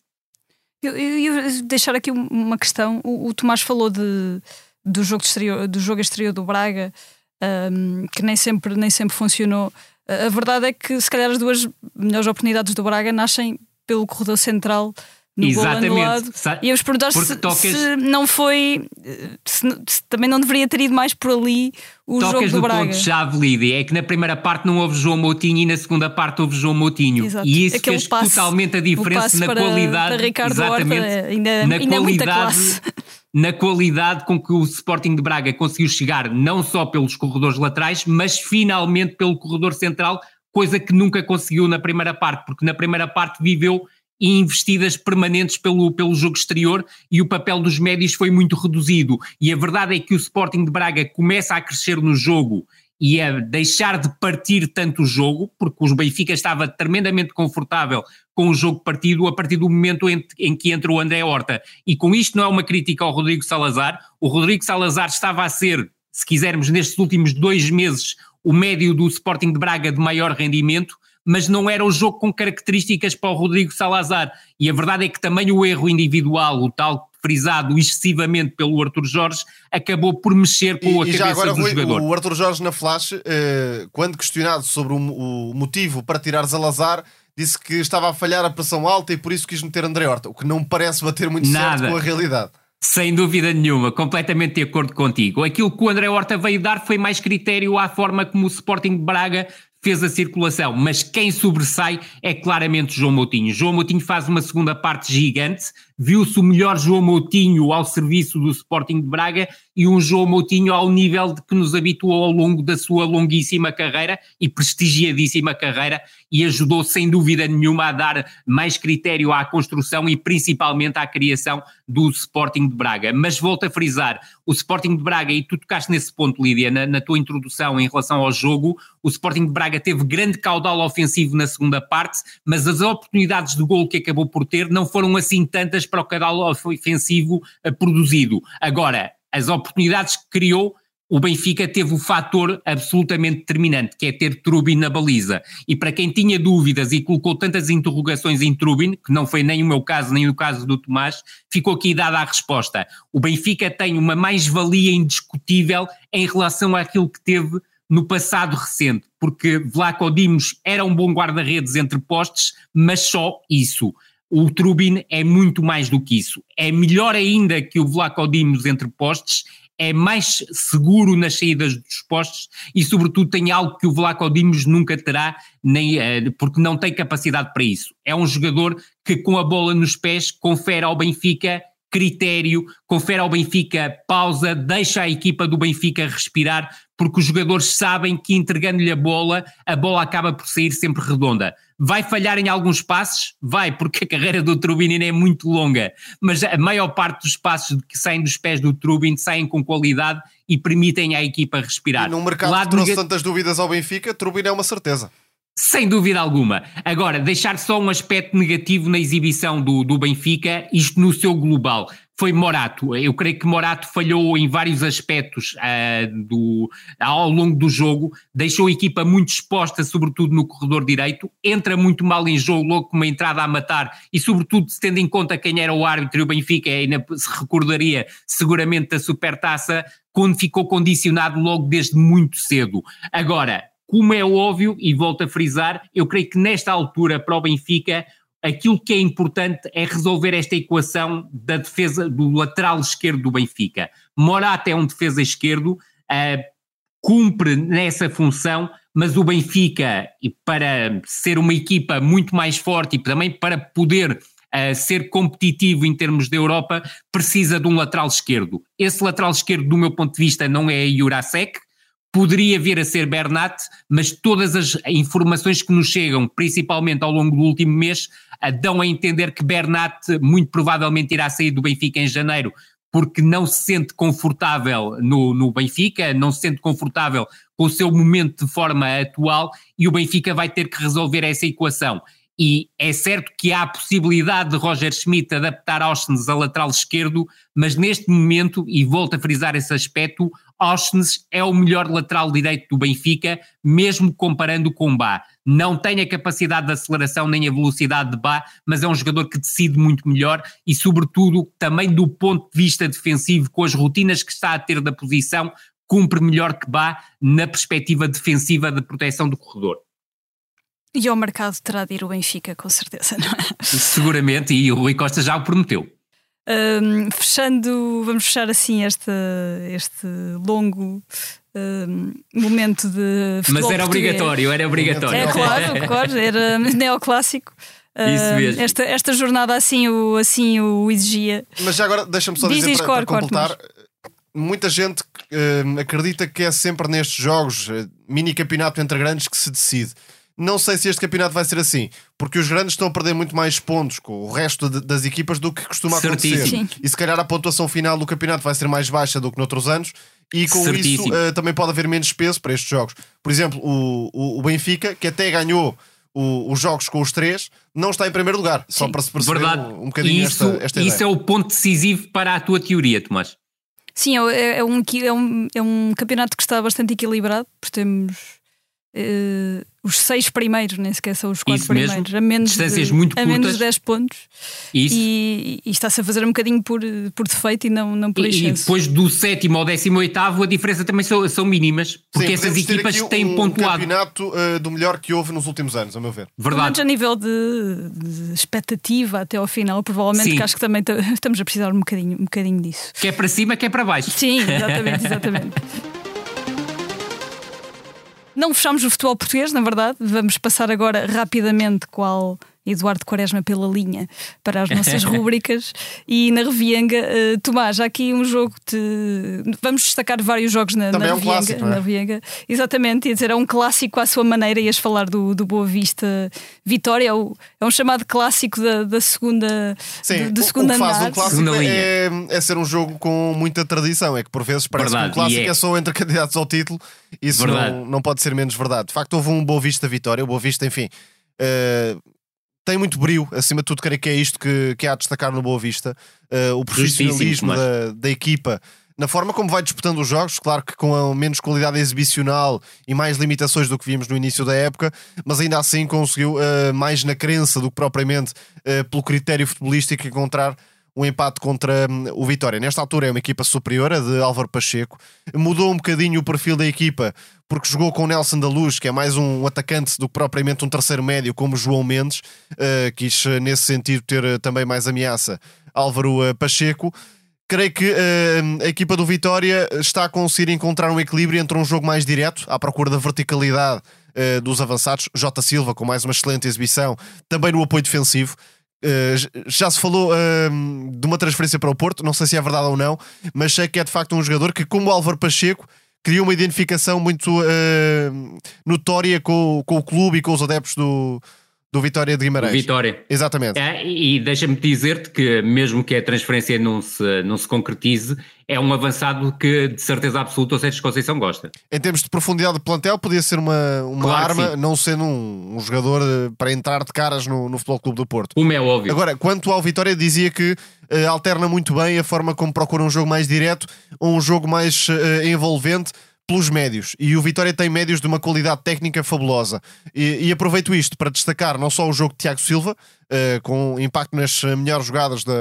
Eu, ia deixar aqui uma questão. O, o Tomás falou de, do, jogo exterior, do jogo exterior do Braga, um, que nem sempre, nem sempre funcionou. A verdade é que, se calhar, as duas melhores oportunidades do Braga nascem pelo corredor central no Exatamente. E eu perguntar se, tocas... se não foi. Se, se, também não deveria ter ido mais por ali o tocas jogo do Braga. ponto-chave, Lídia, é que na primeira parte não houve João Moutinho e na segunda parte houve João Moutinho. Exato. E isso Aquele fez passe, totalmente a diferença na para, qualidade. Para Ricardo exatamente, Horta, ainda, na ainda qualidade. na qualidade com que o Sporting de Braga conseguiu chegar, não só pelos corredores laterais, mas finalmente pelo corredor central, coisa que nunca conseguiu na primeira parte, porque na primeira parte viveu investidas permanentes pelo, pelo jogo exterior e o papel dos médios foi muito reduzido. E a verdade é que o Sporting de Braga começa a crescer no jogo e a deixar de partir tanto o jogo, porque o Benfica estava tremendamente confortável com o jogo partido a partir do momento em, em, que entra o André Horta. E com isto não é uma crítica ao Rodrigo Salazar, o Rodrigo Salazar estava a ser, se quisermos, nestes últimos dois meses, o médio do Sporting de Braga de maior rendimento, mas não era o jogo com características para o Rodrigo Salazar. E a verdade é que também o erro individual, o tal frisado excessivamente pelo Arthur Jorge, acabou por mexer com a e cabeça agora, do Rui, jogador. O Arthur Jorge na Flash, eh, quando questionado sobre o, o motivo para tirar Salazar, disse que estava a falhar a pressão alta e por isso quis meter André Horta, o que não parece bater muito Nada. certo com a realidade. Sem dúvida nenhuma, completamente de acordo contigo. Aquilo que o André Horta veio dar foi mais critério à forma como o Sporting de Braga fez a circulação, mas quem sobressai é claramente João Moutinho. João Moutinho faz uma segunda parte gigante, viu-se o melhor João Moutinho ao serviço do Sporting de Braga e um João Moutinho ao nível de que nos habituou ao longo da sua longuíssima carreira e prestigiadíssima carreira e ajudou sem dúvida nenhuma a dar mais critério à construção e principalmente à criação do Sporting de Braga. Mas volto a frisar, o Sporting de Braga, e tu tocaste nesse ponto, Lídia, na, na tua introdução em relação ao jogo, o Sporting de Braga teve grande caudal ofensivo na segunda parte, mas as oportunidades de gol que acabou por ter não foram assim tantas para o caudal ofensivo eh, produzido. Agora, as oportunidades que criou o Benfica teve o fator absolutamente determinante, que é ter Trubin na baliza. E para quem tinha dúvidas e colocou tantas interrogações em Trubin, que não foi nem o meu caso, nem o caso do Tomás, ficou aqui dada a resposta. O Benfica tem uma mais-valia indiscutível em relação àquilo que teve no passado recente, porque Vlaco Dimos era um bom guarda-redes entre postes, mas só isso. O Trubin é muito mais do que isso. É melhor ainda que o Vlaco Dimos entre postes é mais seguro nas saídas dos postos e, sobretudo, tem algo que o Vlaco Dimos nunca terá, nem, eh, porque não tem capacidade para isso. É um jogador que, com a bola nos pés, confere ao Benfica critério, confere ao Benfica pausa, deixa a equipa do Benfica respirar, porque os jogadores sabem que entregando-lhe a bola, a bola acaba por sair sempre redonda. Vai falhar em alguns passos? Vai, porque a carreira do Trubin é muito longa, mas a maior parte dos passos que saem dos pés do Trubin saem com qualidade e permitem à equipa respirar. E num mercado Lá que trouxe tantas dúvidas ao Benfica, Trubin é uma certeza. Sem dúvida alguma. Agora, deixar só um aspecto negativo na exibição do, do Benfica, isto no seu global. Foi Morato. Eu creio que Morato falhou em vários aspectos uh, do, ao longo do jogo, deixou a equipa muito exposta, sobretudo no corredor direito, entra muito mal em jogo, logo com uma entrada a matar, e sobretudo se tendo em conta quem era o árbitro e o Benfica, ainda se recordaria seguramente da supertaça, quando ficou condicionado logo desde muito cedo. Agora, como é óbvio, e volto a frisar, eu creio que nesta altura para o Benfica aquilo que é importante é resolver esta equação da defesa do lateral esquerdo do Benfica. Morata é um defesa esquerdo, uh, cumpre nessa função, mas o Benfica, para ser uma equipa muito mais forte e também para poder uh, ser competitivo em termos de Europa, precisa de um lateral esquerdo. Esse lateral esquerdo, do meu ponto de vista, não é Jurasek, poderia vir a ser Bernat, mas todas as informações que nos chegam, principalmente ao longo do último mês, dão a entender que Bernat muito provavelmente irá sair do Benfica em janeiro, porque não se sente confortável no, no Benfica, não se sente confortável com o seu momento de forma atual e o Benfica vai ter que resolver essa equação. E é certo que há a possibilidade de Roger Schmidt adaptar Austin a lateral esquerdo, mas neste momento, e volto a frisar esse aspecto, Oshnes é o melhor lateral direito do Benfica, mesmo comparando com Bá. Não tem a capacidade de aceleração nem a velocidade de Bá, mas é um jogador que decide muito melhor e, sobretudo, também do ponto de vista defensivo, com as rotinas que está a ter da posição, cumpre melhor que Bá na perspectiva defensiva de proteção do corredor. E ao mercado terá de ir o Benfica, com certeza, não é? Seguramente, e o Rui Costa já o prometeu. Um, fechando, vamos fechar assim este, este longo um, momento de futebol Mas era português. obrigatório, era obrigatório. É claro, claro, era neoclássico. Isso mesmo. Esta, esta jornada assim o, assim o exigia. Mas já agora, deixa-me só Diz, dizer diz, para, para completar. Muita gente eh, acredita que é sempre nestes jogos, eh, mini campeonato entre grandes, que se decide. Não sei se este campeonato vai ser assim, porque os grandes estão a perder muito mais pontos com o resto de- das equipas do que costuma acontecer. Certíssimo. Sim. E se calhar a pontuação final do campeonato vai ser mais baixa do que noutros anos, e com isso Certíssimo. eh, também pode haver menos peso para estes jogos. Por exemplo, o, o, o Benfica, que até ganhou o- os jogos com os três, não está em primeiro lugar, só Sim. para se perceber Verdade. um, um bocadinho isso, esta, esta isso é o ponto decisivo para a tua teoria, Tomás. Sim, é, é um, equi- é, um, é um campeonato que está bastante equilibrado, porque temos eh, os seis primeiros, nem sequer são os quatro Isso mesmo. primeiros, a menos, Distâncias de, muito a menos curtas. de 10 pontos. Isso. E, e está-se a fazer um bocadinho por, por defeito e não, não por E, e excesso. depois do sétimo ao décimo oitavo a diferença também são, são mínimas, porque Sim, essas equipas aqui têm um pontuado. campeonato eh, do melhor que houve nos últimos anos, a meu ver. Verdade. menos a nível de, de expectativa até ao final, provavelmente, Sim. que acho que também estamos a precisar um bocadinho, um bocadinho disso. Quer para cima, quer para baixo. Sim, exatamente, exatamente. Não fechamos o futebol português, na verdade. Vamos passar agora rapidamente qual Eduardo Quaresma pela linha para as nossas rúbricas. E na Revianga, eh, Tomás, há aqui um jogo de. Vamos destacar vários jogos na, Também na é um Revianga. clássico, não é? na Revianga. Exatamente, ia dizer, é um clássico à sua maneira. Ias falar do, do Boa Vista Vitória, é, o- é um chamado clássico da, da segunda. Sim, do, do o- segundo o que faz andar. um clássico Segunda linha. é, é ser um jogo com muita tradição. É que por vezes parece Verdade, que um clássico é. é. só entre candidatos ao título. Isso não, não pode ser menos verdade. De facto, houve um Boa Vista Vitória. O Boa Vista, enfim, eh, tem muito brio. Acima de tudo, creio que é isto que, que há a destacar no Boa Vista. Eh, o profissionalismo da, da equipa. Na forma como vai disputando os jogos, claro que com menos qualidade exibicional e mais limitações do que vimos no início da época, mas ainda assim conseguiu, eh, mais na crença do que propriamente eh, pelo critério futebolístico, encontrar um empate contra hum, o Vitória. Nesta altura é uma equipa superior, a de Álvaro Pacheco. Mudou um bocadinho o perfil da equipa, porque jogou com o Nelson da Luz, que é mais um atacante do que propriamente um terceiro médio, como João Mendes. Eh, quis, eh, nesse sentido, ter eh, também mais ameaça Álvaro Pacheco. Creio que eh, a equipa do Vitória está a conseguir encontrar um equilíbrio entre um jogo mais direto, à procura da verticalidade eh, dos avançados. Jota Silva, com mais uma excelente exibição, também no apoio defensivo. Uh, j- já se falou um, de uma transferência para o Porto, não sei se é verdade ou não, mas sei que é de facto um jogador que, como o Álvaro Pacheco, criou uma identificação muito uh, notória com, com o clube e com os adeptos do, do Vitória de Guimarães. Vitória. Exatamente. É, e deixa-me dizer-te que, mesmo que a transferência não se, não se concretize, é um avançado que, de certeza absoluta, o Sérgio Conceição gosta. Em termos de profundidade de plantel, podia ser uma, uma Claro arma, não sendo um, um jogador uh, para entrar de caras no, no Futebol Clube do Porto. Como é óbvio. Agora, quanto ao Vitória, dizia que eh, alterna muito bem a forma como procura um jogo mais direto ou um jogo mais eh, envolvente pelos médios. E o Vitória tem médios de uma qualidade técnica fabulosa. E, e aproveito isto para destacar não só o jogo de Tiago Silva, eh, com impacto nas eh, melhores jogadas da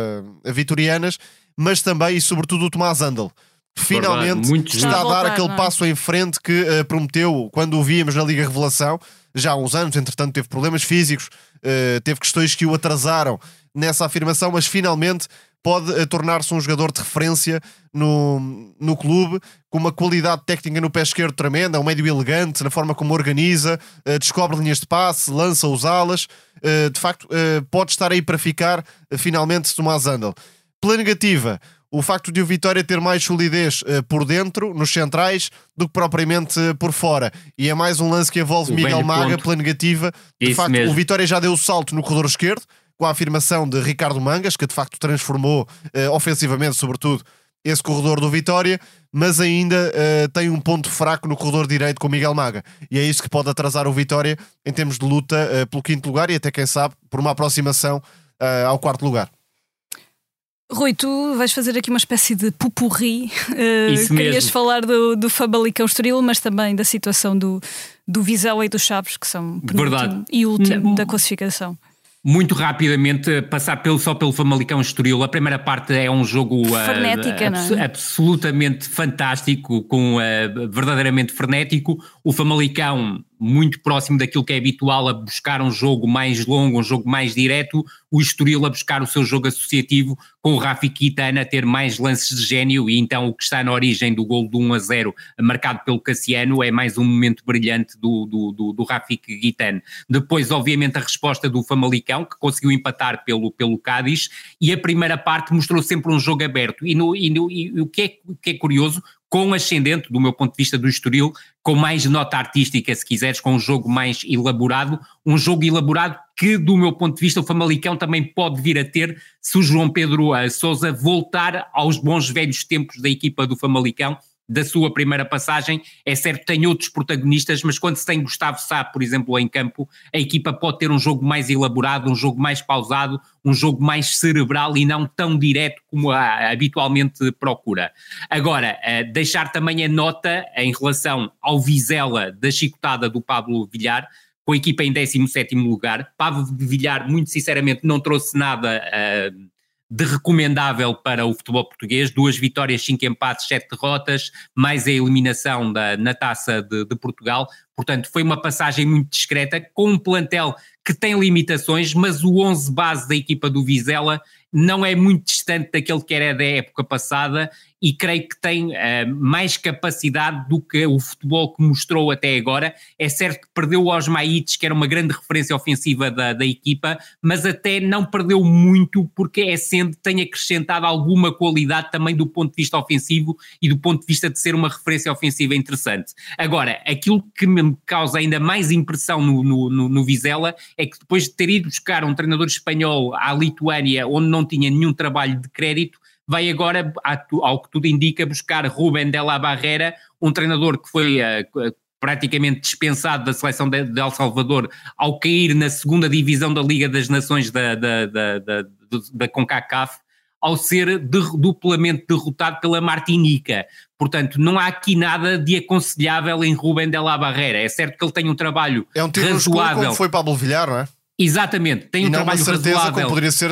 vitorianas, mas também e sobretudo o Tomás Andel. Verdade, Finalmente muito está a dar voltar, aquele não é? passo em frente que eh, prometeu quando o víamos na Liga Revelação, já há uns anos, entretanto teve problemas físicos, eh, teve questões que o atrasaram nessa afirmação, mas finalmente pode eh, tornar-se um jogador de referência no, no clube, com uma qualidade técnica no pé esquerdo tremenda, um médio elegante na forma como organiza, eh, descobre linhas de passe, lança os alas, eh, de facto pode estar aí para ficar finalmente Tomás Andel. Pela negativa, o facto de o Vitória ter mais solidez por dentro, nos centrais, do que propriamente por fora. E é mais um lance que envolve O Miguel Maga ponto. pela negativa. De Isso facto, mesmo. o Vitória já deu o salto no corredor esquerdo, com a afirmação de Ricardo Mangas, que de facto transformou eh, ofensivamente, sobretudo, esse corredor do Vitória, mas ainda eh, tem um ponto fraco no corredor direito com Miguel Maga. E é isso que pode atrasar o Vitória em termos de luta eh, pelo quinto lugar e até, quem sabe, por uma aproximação ao quarto lugar. Rui, tu vais fazer aqui uma espécie de pupurri. Uh, Isso querias mesmo. falar do, do Famalicão Estoril, mas também da situação do, do Vizela e do Chaves, que são penúltimo Verdade. e último Não. da classificação. Muito rapidamente, passar pelo, só pelo Famalicão Estoril. A primeira parte é um jogo abs- não é? absolutamente fantástico, com ah, verdadeiramente frenético. O Famalicão muito próximo daquilo que é habitual, a buscar um jogo mais longo, um jogo mais direto, o Estoril a buscar o seu jogo associativo, com o Rafi Kitana a ter mais lances de gênio, e então o que está na origem do gol de 1 a 0, marcado pelo Cassiano, é mais um momento brilhante do, do, do, do Rafi Kitana. Depois, obviamente, a resposta do Famalicão, que conseguiu empatar pelo, pelo Cádiz, e a primeira parte mostrou sempre um jogo aberto, e, no, e, no, e o, que é, o que é curioso, com ascendente, do meu ponto de vista, do Estoril, com mais nota artística, se quiseres, com um jogo mais elaborado, um jogo elaborado que, do meu ponto de vista, o Famalicão também pode vir a ter se o João Pedro uh, Sousa voltar aos bons velhos tempos da equipa do Famalicão, da sua primeira passagem. É certo, tem outros protagonistas, mas quando se tem Gustavo Sá, por exemplo, em campo, a equipa pode ter um jogo mais elaborado, um jogo mais pausado, um jogo mais cerebral e não tão direto como a, habitualmente procura. Agora, uh, deixar também a nota em relação ao Vizela da chicotada do Pablo Villar, com a equipa em 17 lugar. Pablo Villar, muito sinceramente, não trouxe nada uh, de recomendável para o futebol português, duas vitórias, cinco empates, sete derrotas, mais a eliminação da, na taça de, de, Portugal, portanto foi uma passagem muito discreta, com um plantel que tem limitações, mas o 11 base da equipa do Vizela não é muito distante daquele que era da época passada e creio que tem uh, mais capacidade do que o futebol que mostrou até agora. É certo que perdeu o Osmaites, que era uma grande referência ofensiva da, da equipa, mas até não perdeu muito porque é sendo tem acrescentado alguma qualidade também do ponto de vista ofensivo e do ponto de vista de ser uma referência ofensiva interessante. Agora, aquilo que me causa ainda mais impressão no, no, no, no Vizela é que depois de ter ido buscar um treinador espanhol à Lituânia, onde não tinha nenhum trabalho de crédito, vai agora, ao que tudo indica, buscar Rubén de la Barrera, um treinador que foi uh, praticamente dispensado da seleção de, de, El Salvador ao cair na segunda divisão da Liga das Nações da, da, da, da, da CONCACAF, ao ser de, duplamente derrotado pela Martinica. Portanto, não há aqui nada de aconselhável em Rubén de la Barrera. É certo que ele tem um trabalho é um razoável. como foi Pablo Villar, não é? Exatamente, tem e um trabalho certeza razoável. como poderia ser,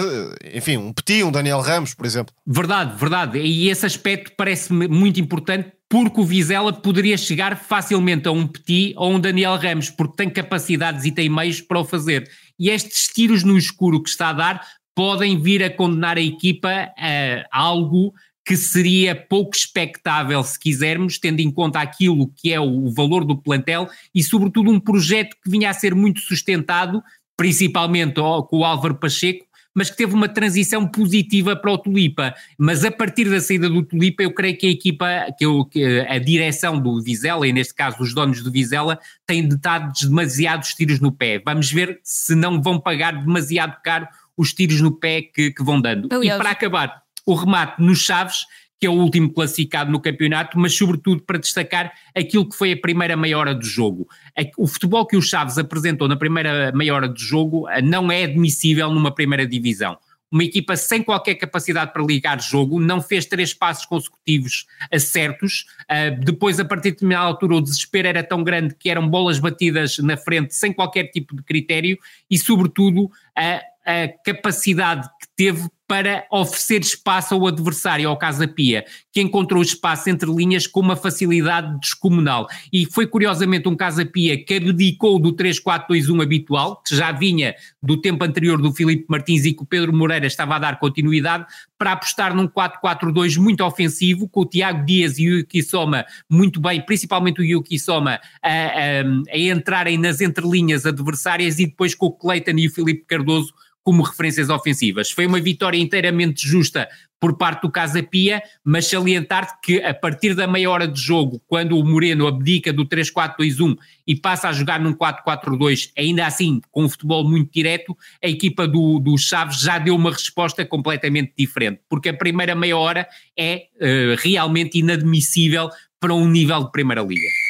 enfim, um Petit, um Daniel Ramos, por exemplo. Verdade, verdade. E esse aspecto parece-me muito importante porque o Vizela poderia chegar facilmente a um Petit ou um Daniel Ramos, porque tem capacidades e tem meios para o fazer. E estes tiros no escuro que está a dar podem vir a condenar a equipa a algo que seria pouco expectável, se quisermos, tendo em conta aquilo que é o valor do plantel e, sobretudo, um projeto que vinha a ser muito sustentado principalmente com o Álvaro Pacheco, mas que teve uma transição positiva para o Tulipa. Mas a partir da saída do Tulipa, eu creio que a equipa, que, eu, que a direção do Vizela, e neste caso os donos do Vizela, têm dado demasiados tiros no pé. Vamos ver se não vão pagar demasiado caro os tiros no pé que, que vão dando. Aliás. E para acabar, o remate nos Chaves que é o último classificado no campeonato, mas sobretudo para destacar aquilo que foi a primeira meia hora do jogo. O futebol que o Chaves apresentou na primeira meia hora do jogo eh, não é admissível numa primeira divisão. Uma equipa sem qualquer capacidade para ligar jogo, não fez três passos consecutivos certos. Uh, depois, a partir de determinada altura, o desespero era tão grande que eram bolas batidas na frente sem qualquer tipo de critério e, sobretudo, a, a capacidade que teve para oferecer espaço ao adversário, ao Casa Pia, que encontrou espaço entre linhas com uma facilidade descomunal. E foi curiosamente um Casa Pia que abdicou do 3-4-2-1 habitual, que já vinha do tempo anterior do Filipe Martins e que o Pedro Moreira estava a dar continuidade, para apostar num 4-4-2 muito ofensivo, com o Tiago Dias e o Yuki Soma muito bem, principalmente o Yuki Soma, a, a, a entrarem nas entrelinhas adversárias e depois com o Cleiton e o Filipe Cardoso como referências ofensivas. Foi uma vitória inteiramente justa por parte do Casa Pia, mas salientar que a partir da meia hora de jogo, quando o Moreno abdica do 3-4-2-1 e passa a jogar num 4-4-2, ainda assim com um futebol muito direto, a equipa do, do Chaves já deu uma resposta completamente diferente, porque a primeira meia hora é uh, realmente inadmissível para um nível de Primeira Liga.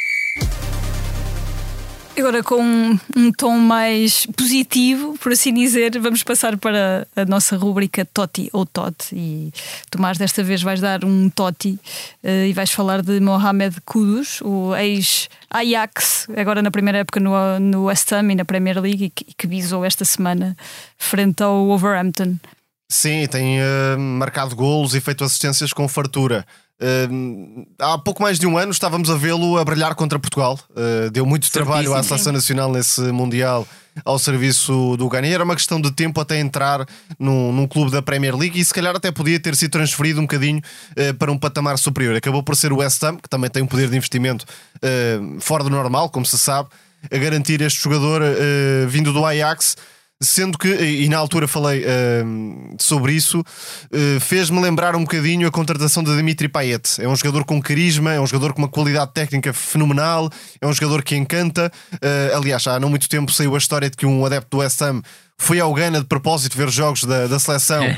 Agora, com um, tom mais positivo, por assim dizer, vamos passar para a nossa rúbrica Toti ou Tot. E Tomás, desta vez vais dar um Toti uh, e vais falar de Mohamed Kudus, o ex-Ajax, agora na primeira época no, no West Ham e na Premier League, e que, que visou esta semana frente ao Wolverhampton. Sim, tem uh, marcado golos e feito assistências com fartura. Uh, há pouco mais de um ano estávamos a vê-lo a brilhar contra Portugal. Uh, deu muito Certíssimo. trabalho à seleção nacional nesse Mundial ao serviço do Ghana. Era uma questão de tempo até entrar num, num, clube da Premier League e se calhar até podia ter sido transferido um bocadinho uh, para um patamar superior. Acabou por ser o West Ham, que também tem um poder de investimento uh, fora do normal, como se sabe, a garantir este jogador uh, vindo do Ajax. Sendo que, e na altura falei uh, sobre isso, uh, fez-me lembrar um bocadinho a contratação de Dimitri Payet. É um jogador com carisma, é um jogador com uma qualidade técnica fenomenal, é um jogador que encanta. Uh, aliás, há não muito tempo saiu a história de que um adepto do West Ham Fui ao Ghana de propósito ver jogos da, da seleção uh,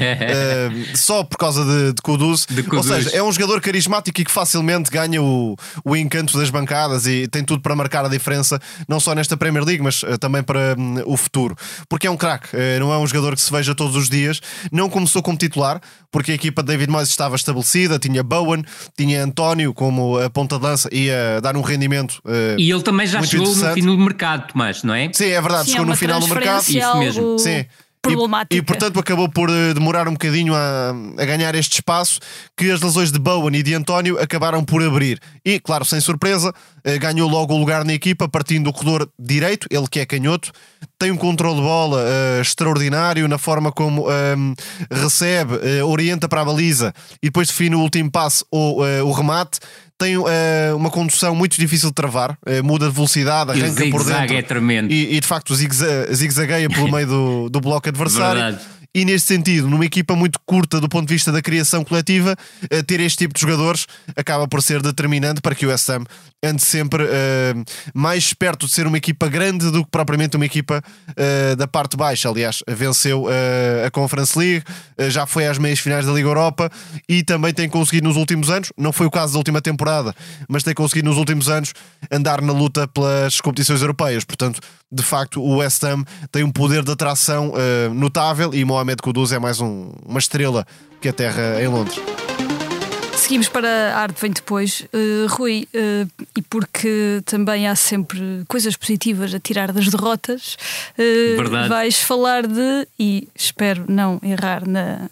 só por causa de, de Kudus. de, Kudus. Ou seja, é um jogador carismático e que facilmente ganha o, o encanto das bancadas e tem tudo para marcar a diferença, não só nesta Premier League, mas uh, também para um, o futuro. Porque é um craque, uh, não é um jogador que se veja todos os dias. Não começou como titular, porque a equipa de David Moyes estava estabelecida, tinha Bowen, tinha António como a ponta de lança e a dar um rendimento. e ele também já chegou no fim do mercado, Tomás, não é? Sim, é verdade, Sim, chegou é no final do mercado. Isso mesmo. Sim. E, e, portanto acabou por uh, demorar um bocadinho a, a, ganhar este espaço que as lesões de Bowen e de António acabaram por abrir. E, claro, sem surpresa, uh, ganhou logo o lugar na equipa, partindo do corredor direito, ele que é canhoto, tem um controle de bola uh, extraordinário na forma como ehm, recebe, orienta para a baliza e depois define o último passe ou o remate tem uh, uma condução muito difícil de travar, uh, muda de velocidade, arranca por dentro. É tremendo. E, e de facto zigue-zagueia pelo meio do, do bloco adversário. Verdade e nesse sentido, numa equipa muito curta do ponto de vista da criação coletiva, eh, ter este tipo de jogadores acaba por ser determinante para que o SM ande sempre uh, mais perto de ser uma equipa grande do que propriamente uma equipa uh, da parte baixa. Aliás, venceu uh, a Conference League, já foi às meias finais da Liga Europa e também tem conseguido nos últimos anos, não foi o caso da última temporada, mas tem conseguido nos últimos anos andar na luta pelas competições europeias. Portanto, de facto, o West Ham tem um poder de atração notável e Mohamed Kudus é mais um, uma estrela que aterra em Londres. Seguimos para a arte vem depois. Uh, Rui, uh, e porque também há sempre coisas positivas a tirar das derrotas, uh, vais falar de, e espero não errar na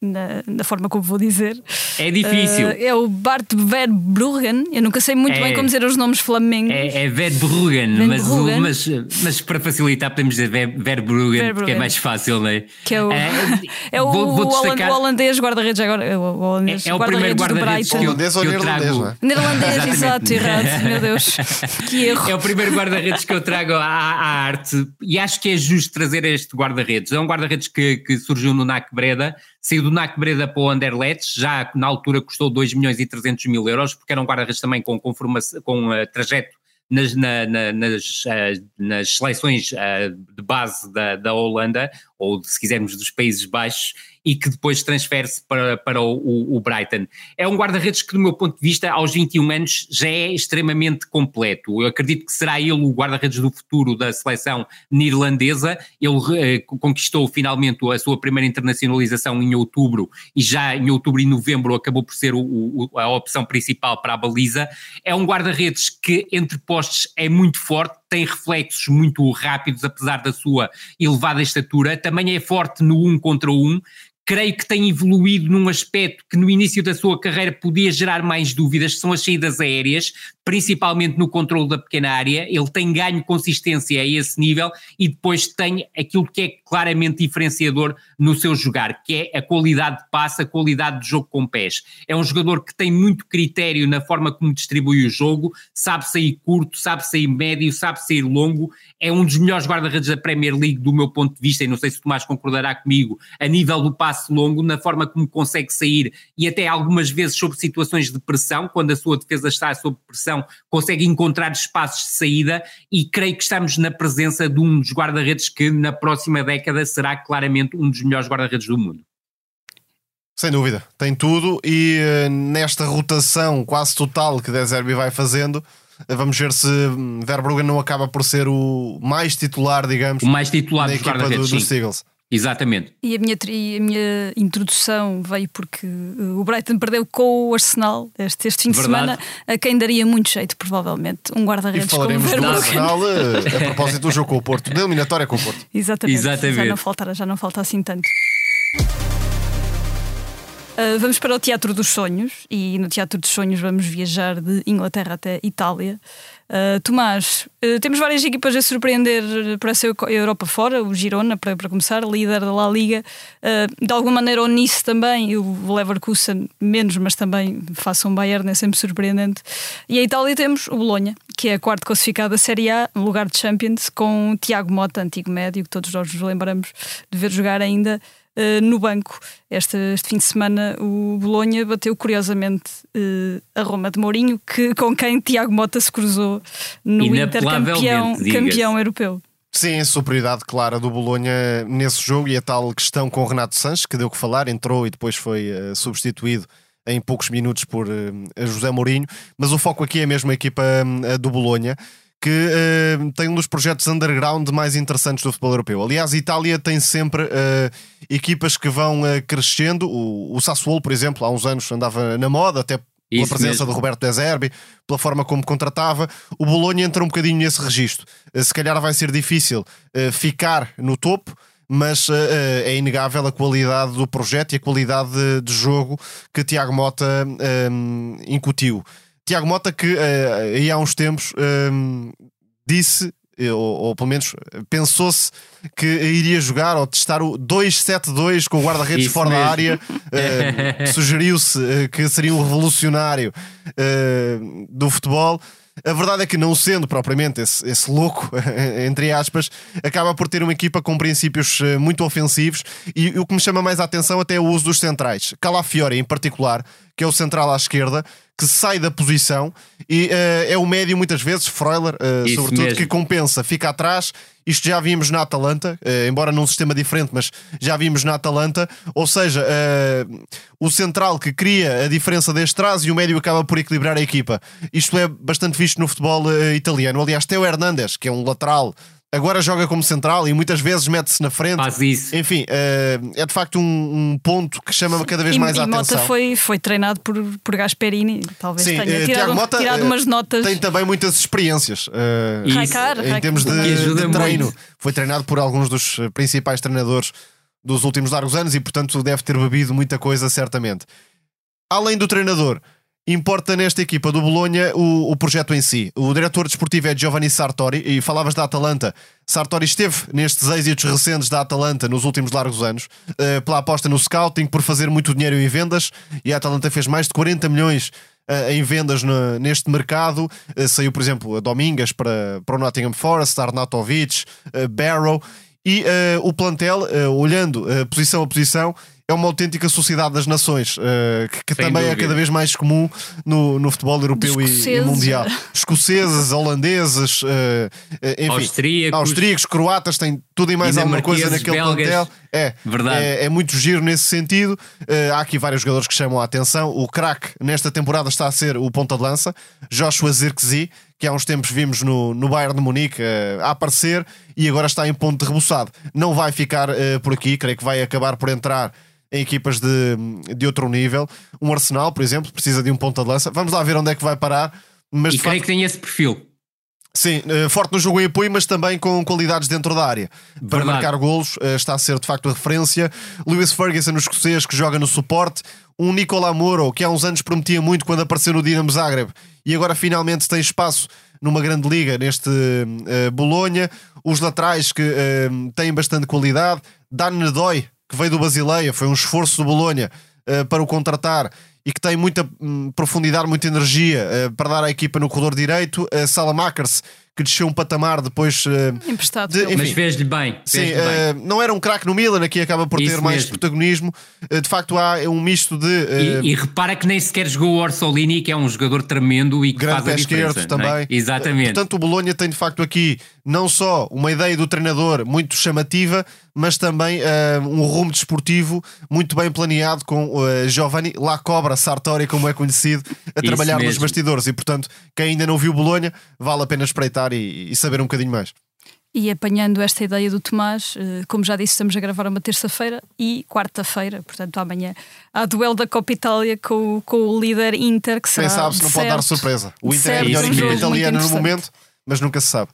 na, na, forma como vou dizer. É difícil. Uh, é o Bart Verbruggen. Eu nunca sei muito é, bem como dizer os nomes flamengos. É, é Verbruggen, mas, mas, mas, para facilitar podemos dizer Verbruggen, Verbruggen, porque é mais fácil, não é? Que é o, é, é o, vou, vou destacar... o holandês guarda-redes agora. É o, holandês, é, é o guarda primeiro guarda-redes que, eu, holandês ou neerlandês, é? Neerlandês, exato, errado. Meu Deus, que erro. É o primeiro guarda-redes que eu trago à, à, arte e acho que é justo trazer este guarda-redes. É um guarda-redes que, que surgiu no NAC Breda saiu do NAC Breda para o Anderlecht, já na altura custou 2 milhões e 300 mil euros, porque era um guarda-redes também com, com uh, trajeto nas, na, na, nas, uh, nas seleções uh, de base da, da Holanda, ou se quisermos dos Países Baixos, e que depois transfere-se para, para o, o, Brighton. É um guarda-redes que, do meu ponto de vista, aos 21 anos já é extremamente completo. Eu acredito que será ele o guarda-redes do futuro da seleção neerlandesa. Ele eh, conquistou finalmente a sua primeira internacionalização em outubro e já em outubro e novembro acabou por ser o, o, a opção principal para a baliza. É um guarda-redes que, entre postes, é muito forte tem reflexos muito rápidos, apesar da sua elevada estatura, também é forte no um contra um, creio que tem evoluído num aspecto que no início da sua carreira podia gerar mais dúvidas, que são as saídas aéreas, principalmente no controle da pequena área, ele tem ganho consistência a esse nível e depois tem aquilo que é claramente diferenciador no seu jogar, que é a qualidade de passe, a qualidade de jogo com pés. É um jogador que tem muito critério na forma como distribui o jogo, sabe sair curto, sabe sair médio, sabe sair longo, é um dos melhores guarda-redes da Premier League do meu ponto de vista, e não sei se o Tomás concordará comigo, a nível do passe longo, na forma como consegue sair e até algumas vezes sobre situações de pressão, quando a sua defesa está sob pressão consegue encontrar espaços de saída e creio que estamos na presença de um dos guarda-redes que na próxima década será claramente um dos melhores guarda-redes do mundo. Sem dúvida, tem tudo e uh, nesta rotação quase total que Deserbi vai fazendo, uh, vamos ver se hum, Verbruggen não acaba por ser o mais titular, digamos, o mais titular da equipa do, dos Eagles. Exatamente. E a minha, a minha introdução veio porque uh, o Brighton perdeu com o Arsenal este, este fim de semana, a quem daria muito jeito, provavelmente. Um guarda-redes E falaremos do Arsenal uh, a propósito do jogo com o Porto, da eliminatória com o Porto. Exatamente. Exatamente. Já, não falta, já não falta assim tanto. Uh, vamos para o Teatro dos Sonhos e no Teatro dos Sonhos vamos viajar de Inglaterra até Itália. Uh, Tomás, uh, temos várias equipas a surpreender para essa Europa fora, o Girona, para, para começar, líder da La Liga. de alguma maneira, o Nice também, o Leverkusen menos, mas também façam um Bayern, é sempre surpreendente. E a Itália temos o Bolonha, que é a quarta classificada da Série A, no lugar de Champions, com Tiago Mota, antigo médio, que todos nós nos lembramos de ver jogar ainda. Uh, no banco. Este, este, fim de semana o Bolonha bateu curiosamente uh, a Roma de Mourinho, que, com quem Tiago Mota se cruzou no Inter campeão, campeão europeu. Sim, a superioridade clara do Bolonha nesse jogo e a tal questão com o Renato Sanches, que deu que falar, entrou e depois foi uh, substituído em poucos minutos por José Mourinho, mas o foco aqui é mesmo a equipa do Bolonha que uh, tem um dos projetos underground mais interessantes do futebol europeu. Aliás, a Itália tem sempre uh, equipas que vão uh, crescendo. O, o Sassuolo, por exemplo, há uns anos andava na moda, até pela Isso presença mesmo. do Roberto De Zerbi, pela forma como contratava. O Bolonha entra um bocadinho nesse registro. se calhar vai ser difícil ficar no topo, mas uh, é inegável a qualidade do projeto e a qualidade de, de jogo que Tiago Mota incutiu. Tiago Mota, que uh, aí há uns tempos uh, disse, eh, ou, ou, pelo menos pensou-se que iria jogar ou testar o 2-7-2 com o guarda-redes fora mesmo. da área. Uh, Sugeriu-se que seria um revolucionário do futebol. A verdade é que, não sendo propriamente esse, esse louco, entre aspas, acaba por ter uma equipa com princípios muito ofensivos e, e o que me chama mais a atenção até é o uso dos centrais. Calafiore, em particular, que é o central à esquerda, que sai da posição e uh, é o médio muitas vezes, Freuler, uh, sobretudo, mesmo. que compensa, fica atrás. Isto já vimos na Atalanta, uh, embora num sistema diferente, mas já vimos na Atalanta. Ou seja, o central que cria a diferença deste trás e o médio acaba por equilibrar a equipa. Isto é bastante visto no futebol italiano. Aliás, Teo Hernandes, que é um lateral agora joga como central e muitas vezes mete-se na frente. Faz isso. Enfim, uh, é de facto um, um, ponto que chama cada vez e, mais e a Mota atenção. foi, foi treinado por, por Gasperini, talvez Sim, tenha uh, tirado, Mota, tirado umas notas. Tem também muitas experiências uh, Raikar, em termos de, de treino. Muito. Foi treinado por alguns dos principais treinadores dos últimos largos anos e, portanto, deve ter bebido muita coisa, certamente. Além do treinador, Importa nesta equipa do Bolonha o, o, projeto em si. O diretor desportivo é Giovanni Sartori e falavas da Atalanta. Sartori esteve nestes êxitos recentes da Atalanta nos últimos largos anos, uh, pela aposta no scouting, por fazer muito dinheiro em vendas e a Atalanta fez mais de 40 milhões uh, em vendas no, neste mercado. Uh, saiu, por exemplo, a Domingas para, para o Nottingham Forest, Arnautovic, Barrow e o plantel, olhando posição a posição, é uma autêntica sociedade das nações, uh, que, que também dúvida. é cada vez mais comum no, no futebol europeu e, e, mundial. Escoceses, holandeses, uh, enfim, austríacos. austríacos, croatas, tem tudo e mais alguma coisa naquele belgas. plantel. É, Verdade. É, é, muito giro nesse sentido. Uh, há aqui vários jogadores que chamam a atenção. O craque nesta temporada está a ser o ponta de lança, Joshua Zirkzee, que há uns tempos vimos no, no Bayern de Munique uh, a aparecer e agora está em ponto de reboçado. Não vai ficar uh, por aqui, creio que vai acabar por entrar em equipas de, de outro nível. Um Arsenal, por exemplo, precisa de um ponta de lança. Vamos lá ver onde é que vai parar. Mas e creio facto... que tem esse perfil. Sim, eh, forte no jogo em apoio, mas também com qualidades dentro da área. Para marcar golos, eh, está a ser de facto a referência. Lewis Ferguson, o escocês, que joga no suporte. Um Nicola Moro, que há uns anos prometia muito quando apareceu no Dinamo Zagreb e agora finalmente tem espaço numa grande liga neste uh, Bolonha. Os laterais que uh, têm bastante qualidade. Dan Nedoy, que veio do Basileia, foi um esforço do Bolonha uh, para o contratar e que tem muita um, profundidade, muita energia uh, para dar à equipa no corredor direito. Uh, Salamakers, que desceu um patamar depois. Uh, Emprestado. De, enfim, Mas fez-lhe bem. Fez sim, bem. não era um craque no Milan, aqui acaba por Isso ter mais mesmo. protagonismo. de facto, há um misto de. E, e, repara que nem sequer jogou o Orsolini, que é um jogador tremendo e que grande faz a esquerdo é? também. É? Exatamente. portanto, o Bolonha tem de facto aqui não só uma ideia do treinador muito chamativa, mas também uh, um rumo desportivo muito bem planeado com uh, Giovanni La Cobra Sartori, como é conhecido, a trabalhar nos bastidores. E portanto, quem ainda não viu Bolonha, vale a pena espreitar e, e saber um bocadinho mais. E apanhando esta ideia do Tomás, eh, como já disse, estamos a gravar uma terça-feira e quarta-feira, portanto amanhã, há duelo da Copa Itália com, com o líder Inter, que será. Quem sabe se não pode dar surpresa. O Inter é a melhor equipa italiana no momento, mas nunca se sabe.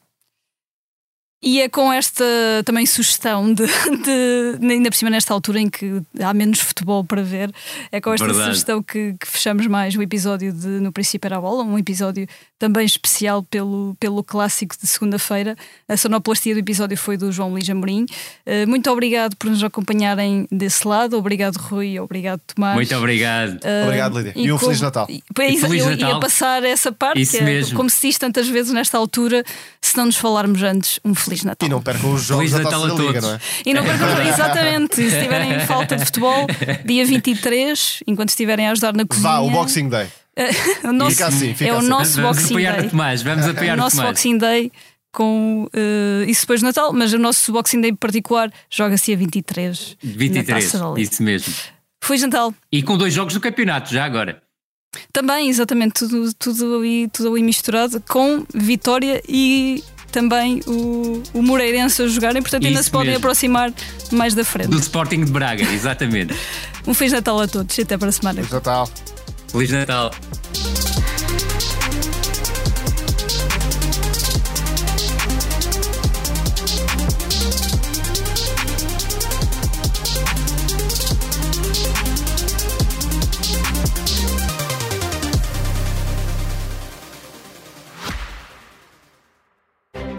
E é com esta também sugestão de, de, ainda por cima nesta altura em que há menos futebol para ver, é com esta Verdade. sugestão que, que, fechamos mais o episódio de No Princípio era a Bola, um episódio também especial pelo, pelo clássico de segunda-feira. A sonoplastia do episódio foi do João Luís Amorim. Uh, muito obrigado por nos acompanharem desse lado, obrigado Rui, obrigado Tomás. Muito obrigado. Uh, obrigado Lídia. E, e um Feliz Natal. E, e Feliz eu Natal. ia passar essa parte, Isso é, mesmo. como se diz tantas vezes nesta altura, se não nos falarmos antes, um Feliz Natal. E não percam os jogos Feliz da Natal Taça a Liga, não é? E não percam, exatamente. Se estiverem em falta de futebol, dia 23, enquanto estiverem a ajudar na cozinha. Vá, o Boxing Day. o nosso, fica assim, fica é assim. o nosso vamos Boxing Day. Tomás, vamos apoiar é o nosso Boxing Day com uh, isso depois do Natal, mas o nosso Boxing Day particular joga-se a 23. 23, isso mesmo. Foi Natal. E com dois jogos do campeonato, já agora. Também, exatamente, tudo, tudo, ali, tudo ali misturado com vitória e também o, o Moreirense a jogarem, portanto Isso ainda se podem mesmo. aproximar mais da frente. Do Sporting de Braga, exatamente. um Feliz Natal a todos e até para a semana. Feliz Natal. Feliz Natal.